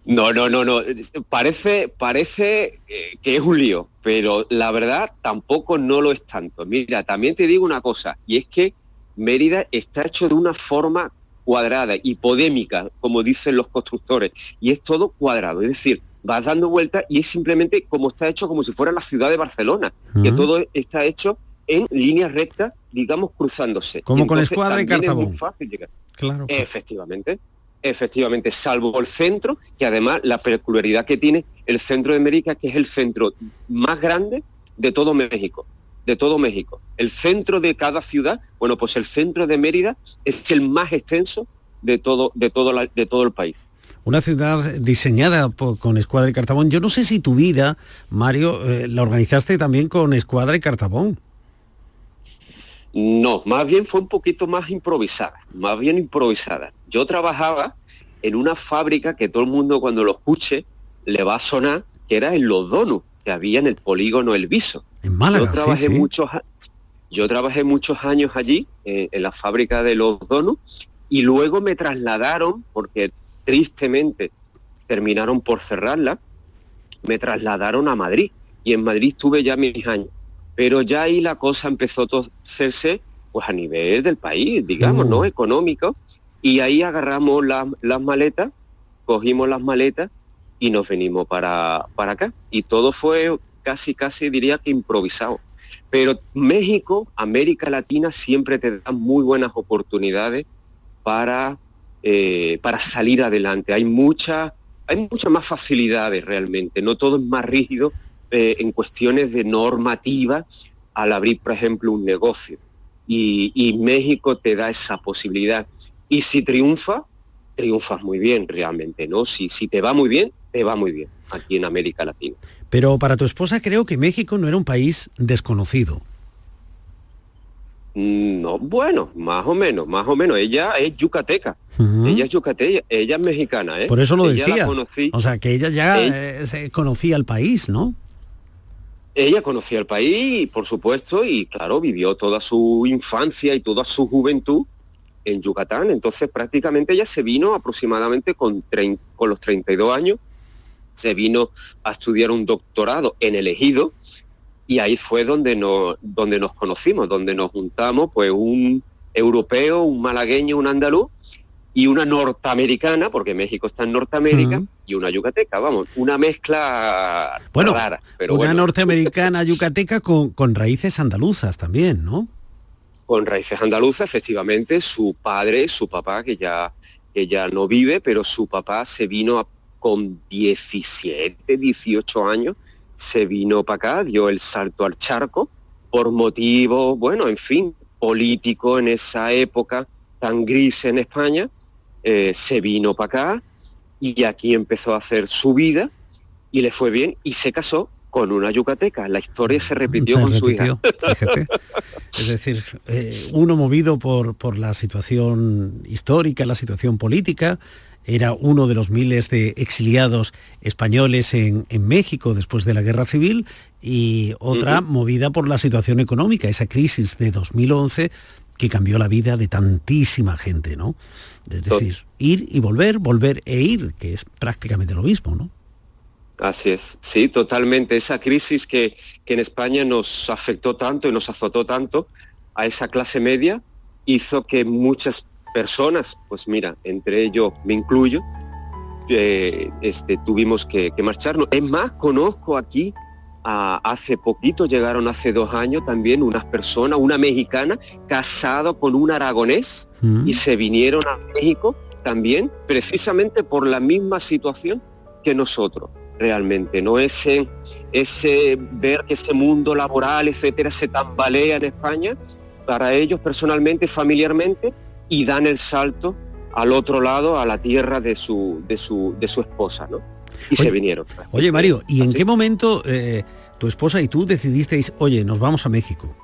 No, no, no, no. Parece, parece eh, que es un lío, pero la verdad tampoco no lo es tanto. Mira, también te digo una cosa, y es que Mérida está hecho de una forma cuadrada, hipodémica, como dicen los constructores, y es todo cuadrado. Es decir, vas dando vueltas y es simplemente como está hecho como si fuera la ciudad de Barcelona, que todo está hecho en línea recta, digamos, cruzándose. Como con Escuadra y Cartabón. Es muy fácil llegar. Claro. Efectivamente, efectivamente, salvo el centro, que además la peculiaridad que tiene el centro de América, que es el centro más grande de todo México de todo México. El centro de cada ciudad, bueno, pues el centro de Mérida es el más extenso de todo, de todo, de todo el país una ciudad diseñada con Escuadra y Cartabón. Yo no sé si tu vida, Mario, eh, la organizaste también con Escuadra y Cartabón. No, más bien fue un poquito más improvisada, más bien improvisada. Yo trabajaba en una fábrica que todo el mundo cuando lo escuche le va a sonar, que era en Los Donos, que había en el polígono El Viso. En Málaga, yo trabajé muchos yo trabajé muchos años allí eh, en la fábrica de Los Donos y luego me trasladaron porque tristemente terminaron por cerrarla, me trasladaron a Madrid y en Madrid tuve ya mis años. Pero ya ahí la cosa empezó a hacerse pues a nivel del país, digamos, ¿no? Mm. Económico. Y ahí agarramos las maletas, cogimos las maletas y nos venimos para, para acá. Y todo fue casi, casi diría que improvisado. Pero México, América Latina, siempre te da muy buenas oportunidades para eh, para salir adelante. Hay, mucha, hay muchas más facilidades realmente, no todo es más rígido eh, en cuestiones de normativa al abrir, por ejemplo, un negocio. Y, México te da esa posibilidad. Y si triunfa, triunfas muy bien realmente, ¿no? Si, si te va muy bien, te va muy bien aquí en América Latina. Pero para tu esposa creo que México no era un país desconocido. No, bueno, más o menos, más o menos. Ella es yucateca. Ella es yucateca, ella es mexicana, ¿eh? Por eso lo decía. O sea, que ella ya eh, se conocía el país, ¿no? Ella conocía el país, por supuesto, y claro, vivió toda su infancia y toda su juventud en Yucatán. Entonces, prácticamente ella se vino aproximadamente con, con los 32 años, se vino a estudiar un doctorado en el Ejido, y ahí fue donde nos, donde nos conocimos, donde nos juntamos, pues un europeo, un malagueño, un andaluz y una norteamericana, porque México está en Norteamérica, y una yucateca, vamos, una mezcla bueno, rara. Pero una norteamericana yucateca con, con raíces andaluzas también, ¿no? Con raíces andaluzas, efectivamente, su padre, su papá, que ya, que ya no vive, pero su papá se vino con 17, 18 años se vino para acá, dio el salto al charco por motivo, bueno, en fin, político en esa época tan gris en España, eh, se vino para acá y aquí empezó a hacer su vida y le fue bien y se casó con una yucateca. La historia se repitió Se con su hija. fíjate. Es decir, eh, uno movido por, por la situación histórica, la situación política, era uno de los miles de exiliados españoles en, en México después de la guerra civil y otra movida por la situación económica, esa crisis de 2011 que cambió la vida de tantísima gente, ¿no? Es decir, ir y volver, volver e ir, que es prácticamente lo mismo, ¿no? Así es, sí, totalmente. Esa crisis que, que en España nos afectó tanto y nos azotó tanto a esa clase media hizo que muchas personas, pues mira, entre ellos me incluyo, eh, este, tuvimos que, que marcharnos. Es más, conozco aquí, hace poquito, llegaron hace dos años también unas personas, una mexicana casado con un aragonés y se vinieron a México también precisamente por la misma situación que nosotros realmente, ¿no? Ese, ese ver que ese mundo laboral, etcétera, se tambalea en España, para ellos personalmente, familiarmente, y dan el salto al otro lado, a la tierra de su, de su, de su esposa, ¿no? Y se vinieron. Oye, Mario, ¿y en qué momento eh, tu esposa y tú decidisteis, oye, nos vamos a México?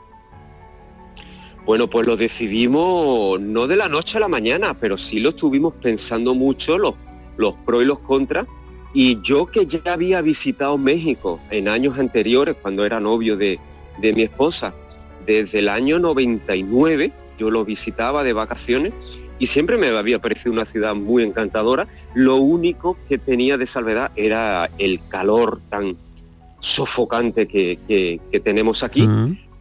Bueno, pues lo decidimos no de la noche a la mañana, pero sí lo estuvimos pensando mucho, los, los pros y los contras. Y yo que ya había visitado México en años anteriores, cuando era novio de, de mi esposa, desde el año 99, yo lo visitaba de vacaciones y siempre me había parecido una ciudad muy encantadora. Lo único que tenía de salvedad era el calor tan sofocante que, que- que tenemos aquí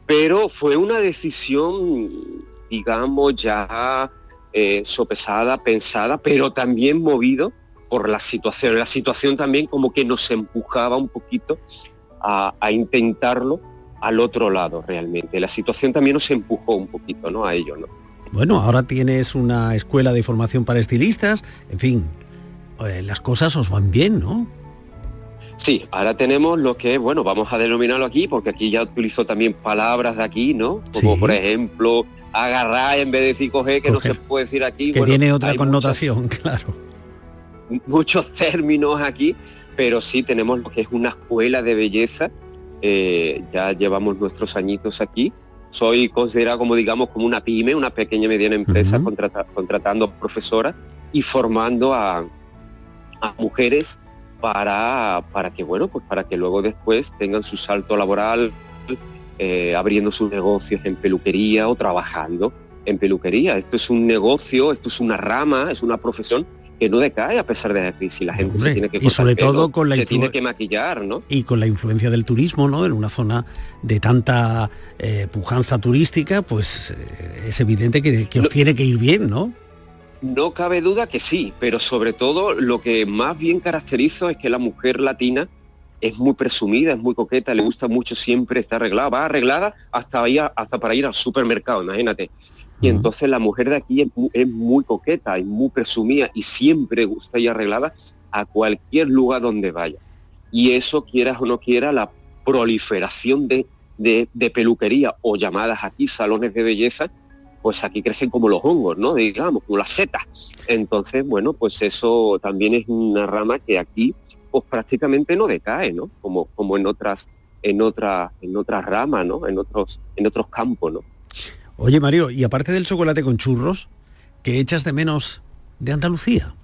pero fue una decisión, digamos, ya eh, sopesada, pensada, pero también movido por la situación. La situación también como que nos empujaba un poquito a, a intentarlo al otro lado realmente. La situación también nos empujó un poquito, ¿no? A ello, ¿no? Bueno, ahora tienes una escuela de formación para estilistas, en fin, eh, las cosas os van bien, ¿no? Sí, ahora tenemos lo que, bueno, vamos a denominarlo aquí, porque aquí ya utilizo también palabras de aquí, ¿no? Como Sí. por ejemplo, agarrar en vez de decir coger, que no se puede decir aquí. Que Bueno, tiene otra connotación, claro. muchos términos aquí, pero sí tenemos lo que es una escuela de belleza. eh, ya llevamos nuestros añitos aquí. Soy considerado como digamos como una pyme, una pequeña y mediana empresa contrata- contratando profesoras y formando a, a mujeres para, para que bueno, pues para que luego después tengan su salto laboral, eh, abriendo sus negocios en peluquería o trabajando en peluquería. Esto es un negocio, esto es una rama, es una profesión que no decae a pesar de la crisis. La gente Hombre, se tiene que y sobre pelo, todo con la se tiene que maquillar, ¿no? Y con la influencia del turismo, ¿no? En una zona de tanta eh, pujanza turística, pues eh, es evidente que, que os tiene que ir bien, ¿no? No cabe duda que sí, pero sobre todo lo que más bien caracteriza es que la mujer latina es muy presumida, es muy coqueta, le gusta mucho siempre estar arreglada, va arreglada hasta, ir hasta para ir al supermercado, imagínate. Y entonces la mujer de aquí es muy, es muy coqueta y muy presumida y siempre gusta ir arreglada a cualquier lugar donde vaya. Y eso, quieras o no quiera, la proliferación de, de- de peluquería o llamadas aquí salones de belleza, pues aquí crecen como los hongos, ¿no? Digamos, como las setas. Entonces, bueno, pues eso también es una rama que aquí pues prácticamente no decae, ¿no? Como, como en otras, en otras, en otras ramas, ¿no? En otros, en otros campos, ¿no? Oye, Mario, y aparte del chocolate con churros, ¿qué echas de menos de Andalucía?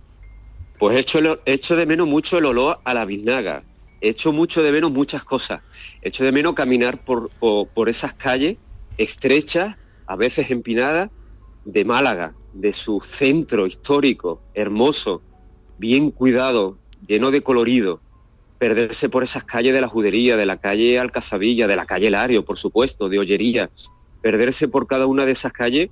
Pues echo, echo de menos mucho el olor a la biznaga. Echo mucho de menos muchas cosas. Echo de menos caminar por, por, por esas calles estrechas, a veces empinadas, de Málaga, de su centro histórico, hermoso, bien cuidado, lleno de colorido. Perderse por esas calles de la Judería, de la calle Alcazabilla, de la calle Lario, por supuesto, de Ollería. Perderse por cada una de esas calles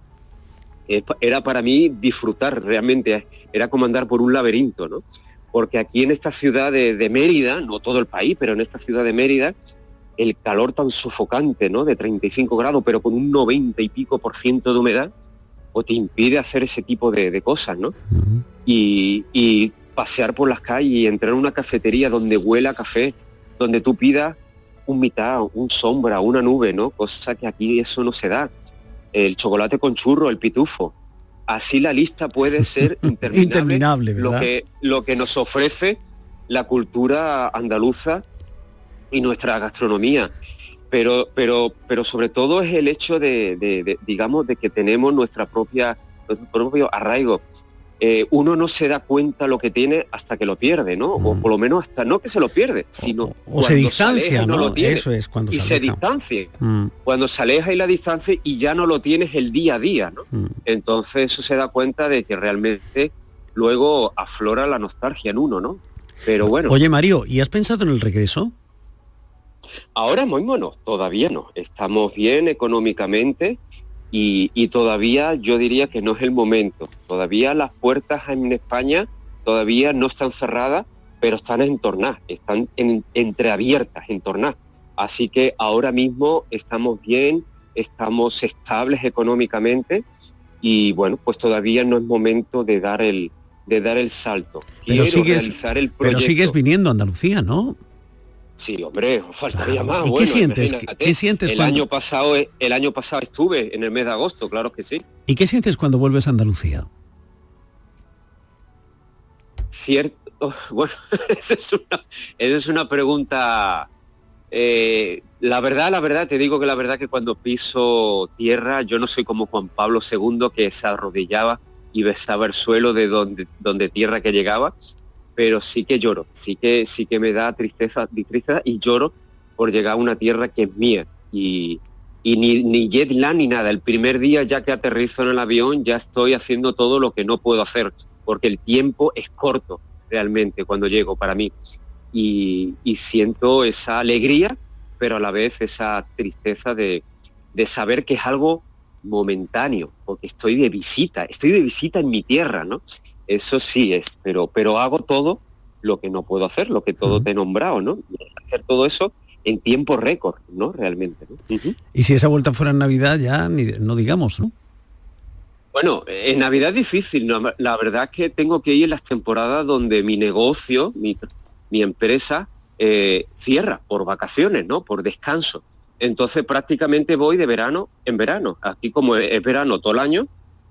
es pa- era para mí disfrutar realmente, era como andar por un laberinto, ¿no? Porque aquí en esta ciudad de, de Mérida, no todo el país, pero en esta ciudad de Mérida, el calor tan sofocante, ¿no? De 35 grados, pero con un 90 y pico por ciento de humedad, o te impide hacer ese tipo de, de cosas, ¿no? y, y pasear por las calles y entrar en una cafetería donde huela a café, donde tú pidas un mitad, un sombra, una nube, ¿no? Cosa que aquí eso no se da. el chocolate con churro, el pitufo. Así la lista puede ser interminable, Interminable, lo que lo que nos ofrece la cultura andaluza y nuestra gastronomía. Pero, pero, pero sobre todo es el hecho de, de- de, digamos, de que tenemos nuestra propia, nuestro propio arraigo. Eh, uno no se da cuenta lo que tiene hasta que lo pierde, ¿no? O por lo menos hasta no que se lo pierde, sino Mm. O se cuando distancia, aleja y ¿no? lo tiene. Eso es, cuando y se se distancia Mm. cuando se aleja y la distancia y ya no lo tienes el día a día, ¿no? Mm. Entonces eso se da cuenta de que realmente luego aflora la nostalgia en uno, ¿no? Pero bueno, Oye, Mario, ¿y has pensado en el regreso? ahora mismo no, todavía no. Estamos bien económicamente y, y todavía yo diría que no es el momento. Todavía las puertas en España todavía no están cerradas, pero están entornadas, están en- entreabiertas, entornadas. Así que ahora mismo estamos bien, estamos estables económicamente y bueno, pues todavía no es momento de dar el de dar el salto. Pero Quiero sigues, realizar el pero sigues viniendo a Andalucía, ¿no? Sí, hombre, faltaría más. ¿Y qué bueno, sientes? imagínate. ¿Qué- qué sientes el cuando- año pasado el año pasado estuve en el mes de agosto, claro que sí. ¿Y qué sientes cuando vuelves a Andalucía? Cierto, bueno, esa es una, esa es una pregunta. eh, la verdad, la verdad, te digo que la verdad que cuando piso tierra, yo no soy como Juan Pablo II que se arrodillaba y besaba el suelo de donde, donde tierra que llegaba, pero sí que lloro, sí que sí que me da tristeza, tristeza y lloro por llegar a una tierra que es mía. Y, y ni, ni jet lag ni nada. El primer día ya que aterrizo en el avión ya estoy haciendo todo lo que no puedo hacer porque el tiempo es corto realmente cuando llego para mí. Y, y siento esa alegría pero a la vez esa tristeza de, de saber que es algo momentáneo porque estoy de visita estoy de visita en mi tierra no eso sí es pero pero hago todo lo que no puedo hacer lo que todo te he nombrado no hacer todo eso en tiempo récord no realmente. Y si esa vuelta fuera en Navidad, ya ni, no digamos, ¿no? Bueno, en Navidad es difícil. ¿no? La verdad es que tengo que ir en las temporadas donde mi negocio, mi, mi empresa, eh, cierra por vacaciones, ¿no? Por descanso. Entonces prácticamente voy de verano en verano. Aquí como es verano todo el año,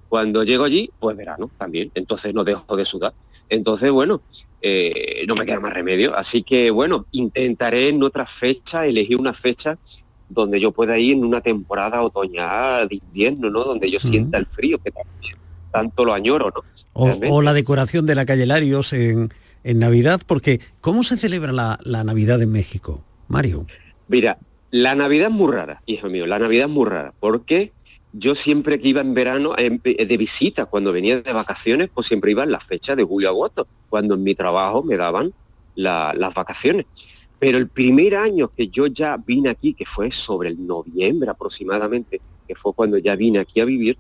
cuando llego allí, pues verano también. Entonces no dejo de sudar. Entonces, bueno, eh, no me queda más remedio. Así que, bueno, intentaré en otra fecha, elegir una fecha donde yo pueda ir en una temporada otoñal de invierno, ¿no? Donde yo sienta el frío, que también tanto lo añoro, ¿no? O la decoración de la calle Larios en, en Navidad, porque ¿cómo se celebra la, la Navidad en México, Mario? Mira, la Navidad es muy rara, hijo mío, la Navidad es muy rara, porque yo siempre que iba en verano en- de visita, cuando venía de vacaciones, pues siempre iba en las fechas de julio-agosto, cuando en mi trabajo me daban la- las vacaciones. Pero el primer año que yo ya vine aquí, que fue sobre el noviembre aproximadamente, que fue cuando ya vine aquí a vivir,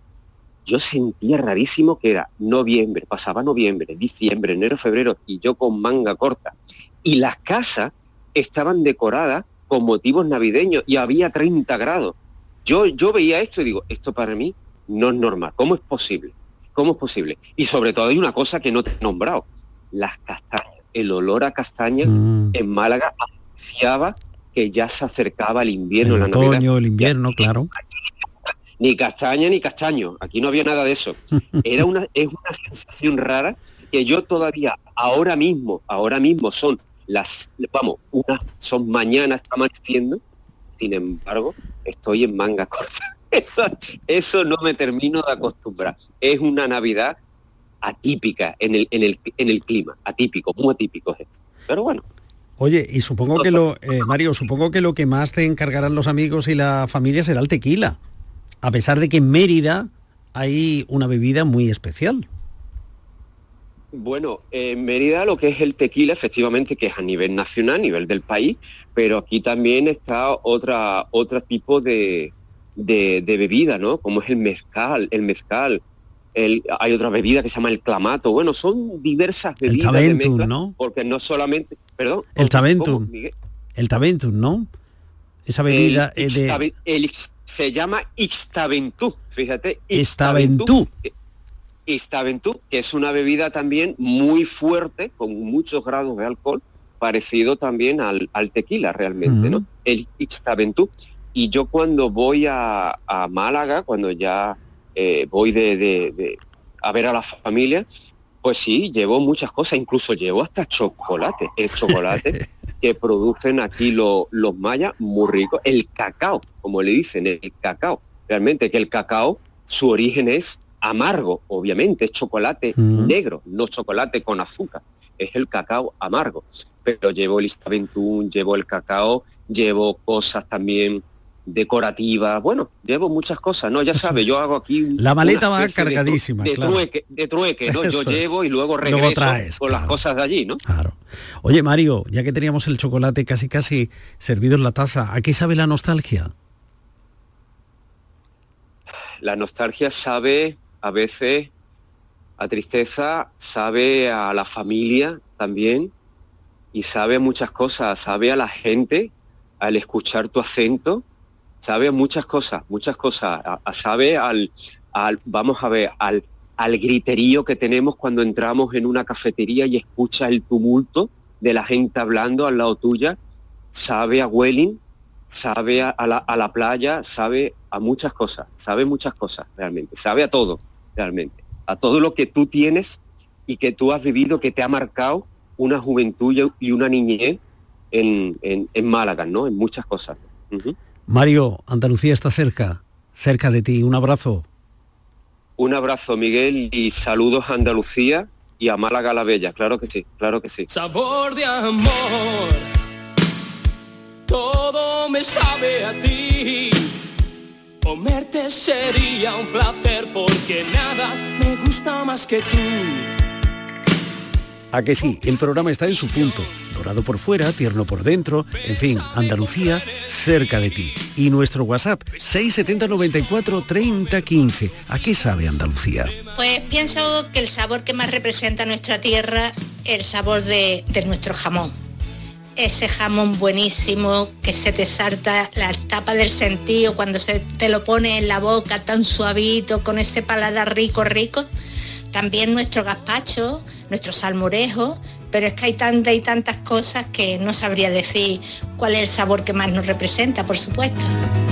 yo sentía rarísimo que era noviembre, pasaba noviembre, diciembre, enero, febrero, y yo con manga corta. Y las casas estaban decoradas con motivos navideños y había 30 grados. Yo, yo veía esto y digo, esto para mí no es normal. ¿Cómo es posible? ¿Cómo es posible? Y sobre todo hay una cosa que no te he nombrado, las castañas. El olor a castaña Mm. en Málaga anunciaba que ya se acercaba el invierno, el la Navidad otoño, el invierno, claro. ni castaña ni castaño. Aquí no había nada de eso. Era una, es una sensación rara que yo todavía, ahora mismo, ahora mismo son las, vamos, unas son mañana está amaneciendo, sin embargo, estoy en manga corta. Eso, eso no me termino de acostumbrar. Es una Navidad atípica en el, en el, en el clima, atípico, muy atípico es esto. Pero bueno, Oye, y supongo que lo, eh, Mario, supongo que lo que más te encargarán los amigos y la familia será el tequila. A pesar de que en Mérida hay una bebida muy especial. Bueno, en Mérida lo que es el tequila, efectivamente, que es a nivel nacional, a nivel del país, pero aquí también está otra, otro tipo de, de, de bebida, ¿no? Como es el mezcal, el mezcal. El, hay otra bebida que se llama el clamato. Bueno, son diversas El bebidas de Taventum, mezcla, ¿no? porque no solamente, perdón, El ¿cómo, Taventum. El Taventum, ¿no? Esa bebida el, eh, de el se llama Ixtaventú, fíjate. Estaventú. Ixtaventú, que es una bebida también muy fuerte, con muchos grados de alcohol, parecido también al, al tequila realmente, ¿no? El Ixtaventú. y yo cuando voy a, a Málaga, cuando ya eh, voy de, de- de- a ver a la familia, pues sí, llevo muchas cosas, incluso llevo hasta chocolate, el chocolate que producen aquí lo- los mayas, muy rico, el cacao, como le dicen, el cacao. Realmente que el cacao, su origen es amargo, obviamente, es chocolate Mm. negro, no chocolate con azúcar, es el cacao amargo. Pero llevo el istaventún, llevo el cacao, llevo cosas también decorativas, bueno, llevo muchas cosas, ¿no? Ya sabe, yo hago aquí... La maleta va especie de tru- cargadísima, De, claro. trueque, de trueque, ¿no? Yo es. llevo y luego Luego regreso traes, con las cosas de allí, ¿no? Oye, Mario, ya que teníamos el chocolate casi casi servido en la taza, ¿a qué sabe la nostalgia? La nostalgia sabe a veces a tristeza, sabe a la familia también y sabe a muchas cosas, sabe a la gente al escuchar tu acento, sabe a muchas cosas, muchas cosas, a- a- sabe al, al- vamos a ver, al, al griterío que tenemos cuando entramos en una cafetería y escucha el tumulto de la gente hablando al lado tuya, sabe a Welling, sabe a la, a la playa, sabe a muchas cosas, sabe muchas cosas realmente, sabe a todo realmente, a todo lo que tú tienes y que tú has vivido, que te ha marcado una juventud y- una niñez en, en- en Málaga, ¿no? En muchas cosas. Mario, Andalucía está cerca, cerca de ti. Un abrazo. Un abrazo, Miguel, y saludos a Andalucía y a Málaga la Bella, claro que sí, claro que sí. Sabor de amor, todo me sabe a ti. Comerte sería un placer porque nada me gusta más que tú. A que sí, el programa está en su punto. Dorado por fuera, tierno por dentro, en fin, Andalucía cerca de ti. Y nuestro WhatsApp 670 94 30 15. ¿A qué sabe Andalucía? Pues pienso que el sabor que más representa nuestra tierra el sabor de, de nuestro jamón. Ese jamón buenísimo que se te salta la tapa del sentido cuando se te lo pone en la boca tan suavito, con ese paladar rico, rico. También nuestro gazpacho, nuestro salmorejo, pero es que hay tantas y tantas cosas que no sabría decir cuál es el sabor que más nos representa, por supuesto.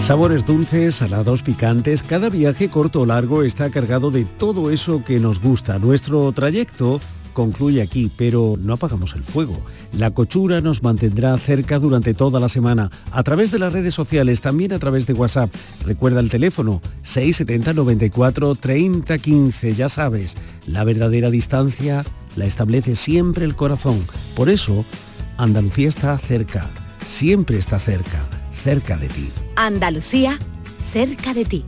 Sabores dulces, salados, picantes, cada viaje corto o largo está cargado de todo eso que nos gusta. Nuestro trayecto concluye aquí, pero no apagamos el fuego. La cochura nos mantendrá cerca durante toda la semana, a través de las redes sociales, también a través de WhatsApp. Recuerda el teléfono 670 94 30 15, ya sabes, la verdadera distancia la establece siempre el corazón. Por eso, Andalucía está cerca, siempre está cerca, cerca de ti. Andalucía, cerca de ti.